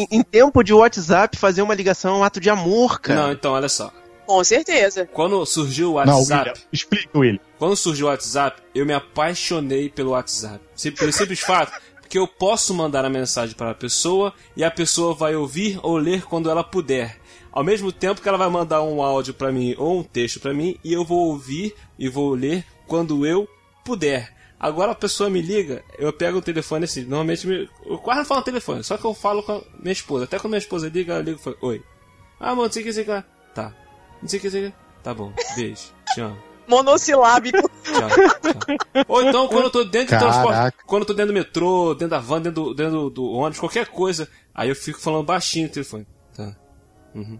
Em, em- em tempo de WhatsApp, fazer uma ligação é um ato de amor, cara. Não, então, olha só. Com certeza. Quando surgiu o Não, WhatsApp, William, explica, William. Quando surgiu o WhatsApp, eu me apaixonei pelo WhatsApp. Pelo simples fato que eu posso mandar a mensagem para a pessoa e a pessoa vai ouvir ou ler quando ela puder. Ao mesmo tempo que ela vai mandar um áudio para mim ou um texto para mim e eu vou ouvir e vou ler quando eu puder. Agora a pessoa me liga, eu pego o telefone assim, normalmente me- eu quase não falo no telefone, só que eu falo com a minha esposa. Até quando minha esposa liga, eu ligo e falo, oi. Ah, mano, não sei o que, sei lá." Tá. Não sei o que, sei que. Tá bom, beijo, te amo. Monossilábico. Tchau, tchau. Ou então, quando eu tô dentro do Caraca. transporte, quando eu tô dentro do metrô, dentro da van, dentro do, dentro do, do ônibus, qualquer coisa, aí eu fico falando baixinho no telefone. Uhum.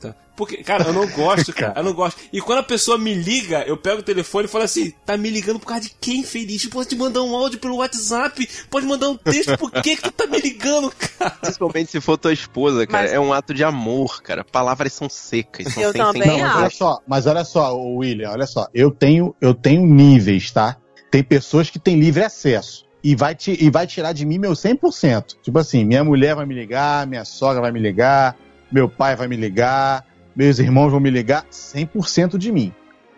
Tá. Porque, cara, eu não (laughs) gosto, cara. Eu não gosto. E quando a pessoa me liga, eu pego o telefone e falo assim: tá me ligando por causa de quem, feliz? Pode mandar um áudio pelo WhatsApp, pode mandar um texto, por que, que tu tá me ligando, cara? Principalmente se for tua esposa, cara. Mas- É um ato de amor, cara. Palavras são secas, são Eu sem também. Não, mas olha acho. só, mas olha só, William, olha só. Eu tenho, eu tenho níveis, tá? Tem pessoas que têm livre acesso. E vai, ti- e vai tirar de mim meu 100%. Tipo assim, minha mulher vai me ligar, minha sogra vai me ligar, meu pai vai me ligar, meus irmãos vão me ligar, 100% de mim.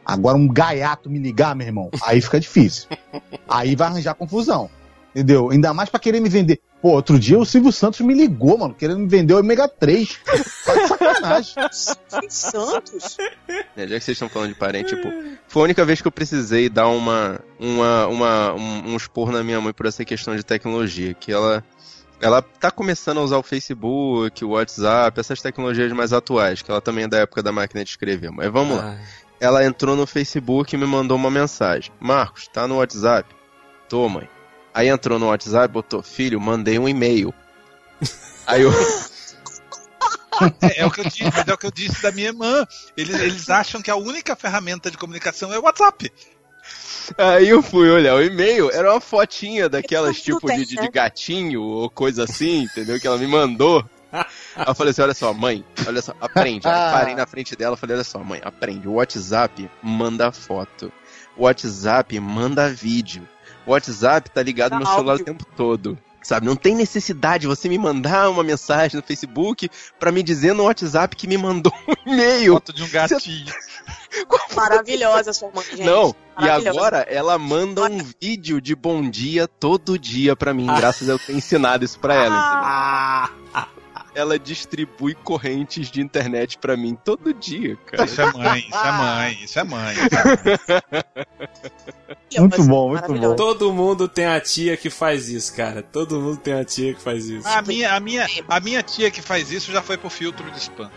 Agora um gaiato me ligar, meu irmão, aí fica difícil. (laughs) Aí vai arranjar confusão. Entendeu? Ainda mais pra querer me vender. Pô, outro dia o Silvio Santos me ligou, mano, querendo me vender o Ômega 3. Tá de sacanagem. (laughs) Santos. É, já que vocês estão falando de parente, tipo, foi a única vez que eu precisei dar uma, uma, uma, um, um expor na minha mãe por essa questão de tecnologia, que ela, ela tá começando a usar o Facebook, o WhatsApp, essas tecnologias mais atuais, que ela também é da época da máquina de escrever. Mas vamos lá. Ai, Ela entrou no Facebook e me mandou uma mensagem. Marcos, tá no WhatsApp? Tô, mãe. Aí entrou no WhatsApp, botou, filho, mandei um e-mail. Aí eu, (laughs) É, é o que eu disse, mas é o que eu disse da minha irmã. Eles, eles acham que a única ferramenta de comunicação é o WhatsApp. Aí eu fui olhar o e-mail, era uma fotinha daquelas tipo de, de, de gatinho ou coisa assim, entendeu? Que ela me mandou. Aí eu falei assim, olha só, mãe, olha só, aprende. Aí eu parei na frente dela, falei, olha só, mãe, aprende. O WhatsApp manda foto. O WhatsApp manda vídeo. O WhatsApp tá ligado no meu celular o tempo todo. Sabe, não tem necessidade de você me mandar uma mensagem no Facebook pra me dizer no WhatsApp que me mandou um (laughs) e-mail. Foto de um gatinho. (laughs) Maravilhosa sua mãe, gente. Não, e agora ela manda um vídeo de bom dia todo dia pra mim, graças a eu ter ensinado isso pra ela, entendeu? Ela distribui correntes de internet pra mim todo dia, cara. Isso é mãe, isso é mãe, isso é mãe. Muito bom, muito Maravilhosa. todo mundo tem a tia que faz isso, cara. Todo mundo tem a tia que faz isso. A minha, a, minha, a minha tia que faz isso já foi pro filtro de spam.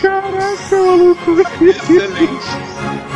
Caraca, (laughs) maluco. Excelente.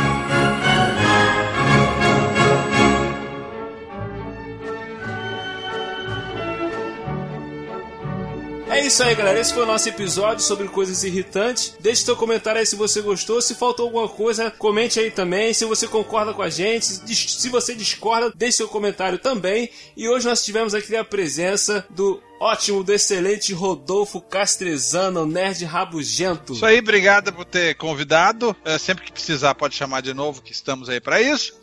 Isso aí, galera. Esse foi o nosso episódio sobre coisas irritantes. Deixe seu comentário aí se você gostou. Se faltou alguma coisa, comente aí também. Se você concorda com a gente, se você discorda, deixe seu comentário também. E hoje nós tivemos aqui a presença do ótimo, do excelente Rodolfo Castrezano, nerd rabugento. Isso aí, obrigado por ter convidado. É, sempre que precisar, pode chamar de novo, que estamos aí pra isso.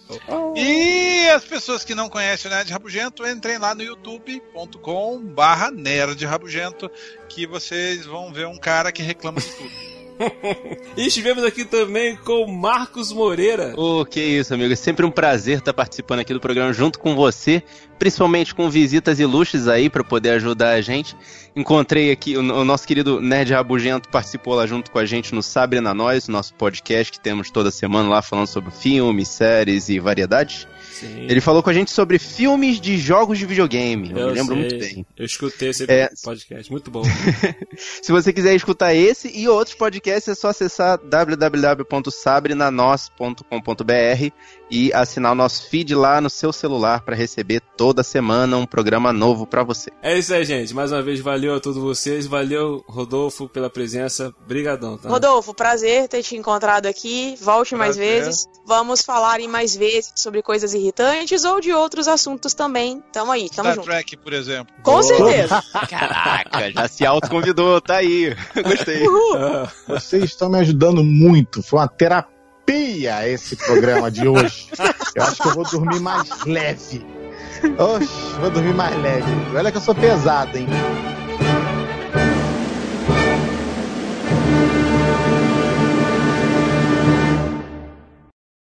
E as pessoas que não conhecem o Nerd Rabugento, entrem lá no youtube.com barra Nerd Rabugento, que vocês vão ver um cara que reclama de tudo. (laughs) E estivemos aqui também com o Marcos Moreira. Ô, que isso, amigo. É sempre um prazer estar participando aqui do programa junto com você, principalmente com visitas ilustres aí para poder ajudar a gente. Encontrei aqui o, o nosso querido Nerd Rabugento participou lá junto com a gente no Sabre na Nós, nosso podcast que temos toda semana lá falando sobre filmes, séries e variedades. Sim. Ele falou com a gente sobre filmes de jogos de videogame. Eu, Eu me lembro sei. muito bem. Eu escutei esse É. podcast, muito bom. (laughs) Se você quiser escutar esse e outros podcasts, é só acessar www.sabrenanos.com.br e assinar o nosso feed lá no seu celular para receber toda semana um programa novo para você. É isso aí, gente. Mais uma vez, valeu a todos vocês. Valeu, Rodolfo, pela presença. Brigadão, tá? Rodolfo, prazer ter te encontrado aqui. Volte mais Prazer. vezes. Vamos falar em mais vezes sobre coisas irritantes ou de outros assuntos também. Tamo aí, tamo Star junto. Trek, por exemplo. Com certeza. (laughs) Caraca, já se autoconvidou, tá aí. (laughs) Gostei. Uhul. Ah, Vocês estão me ajudando muito. Foi uma terapia esse programa de hoje. Eu acho que eu vou dormir mais leve. Oxe, vou dormir mais leve. Olha que eu sou pesado, hein?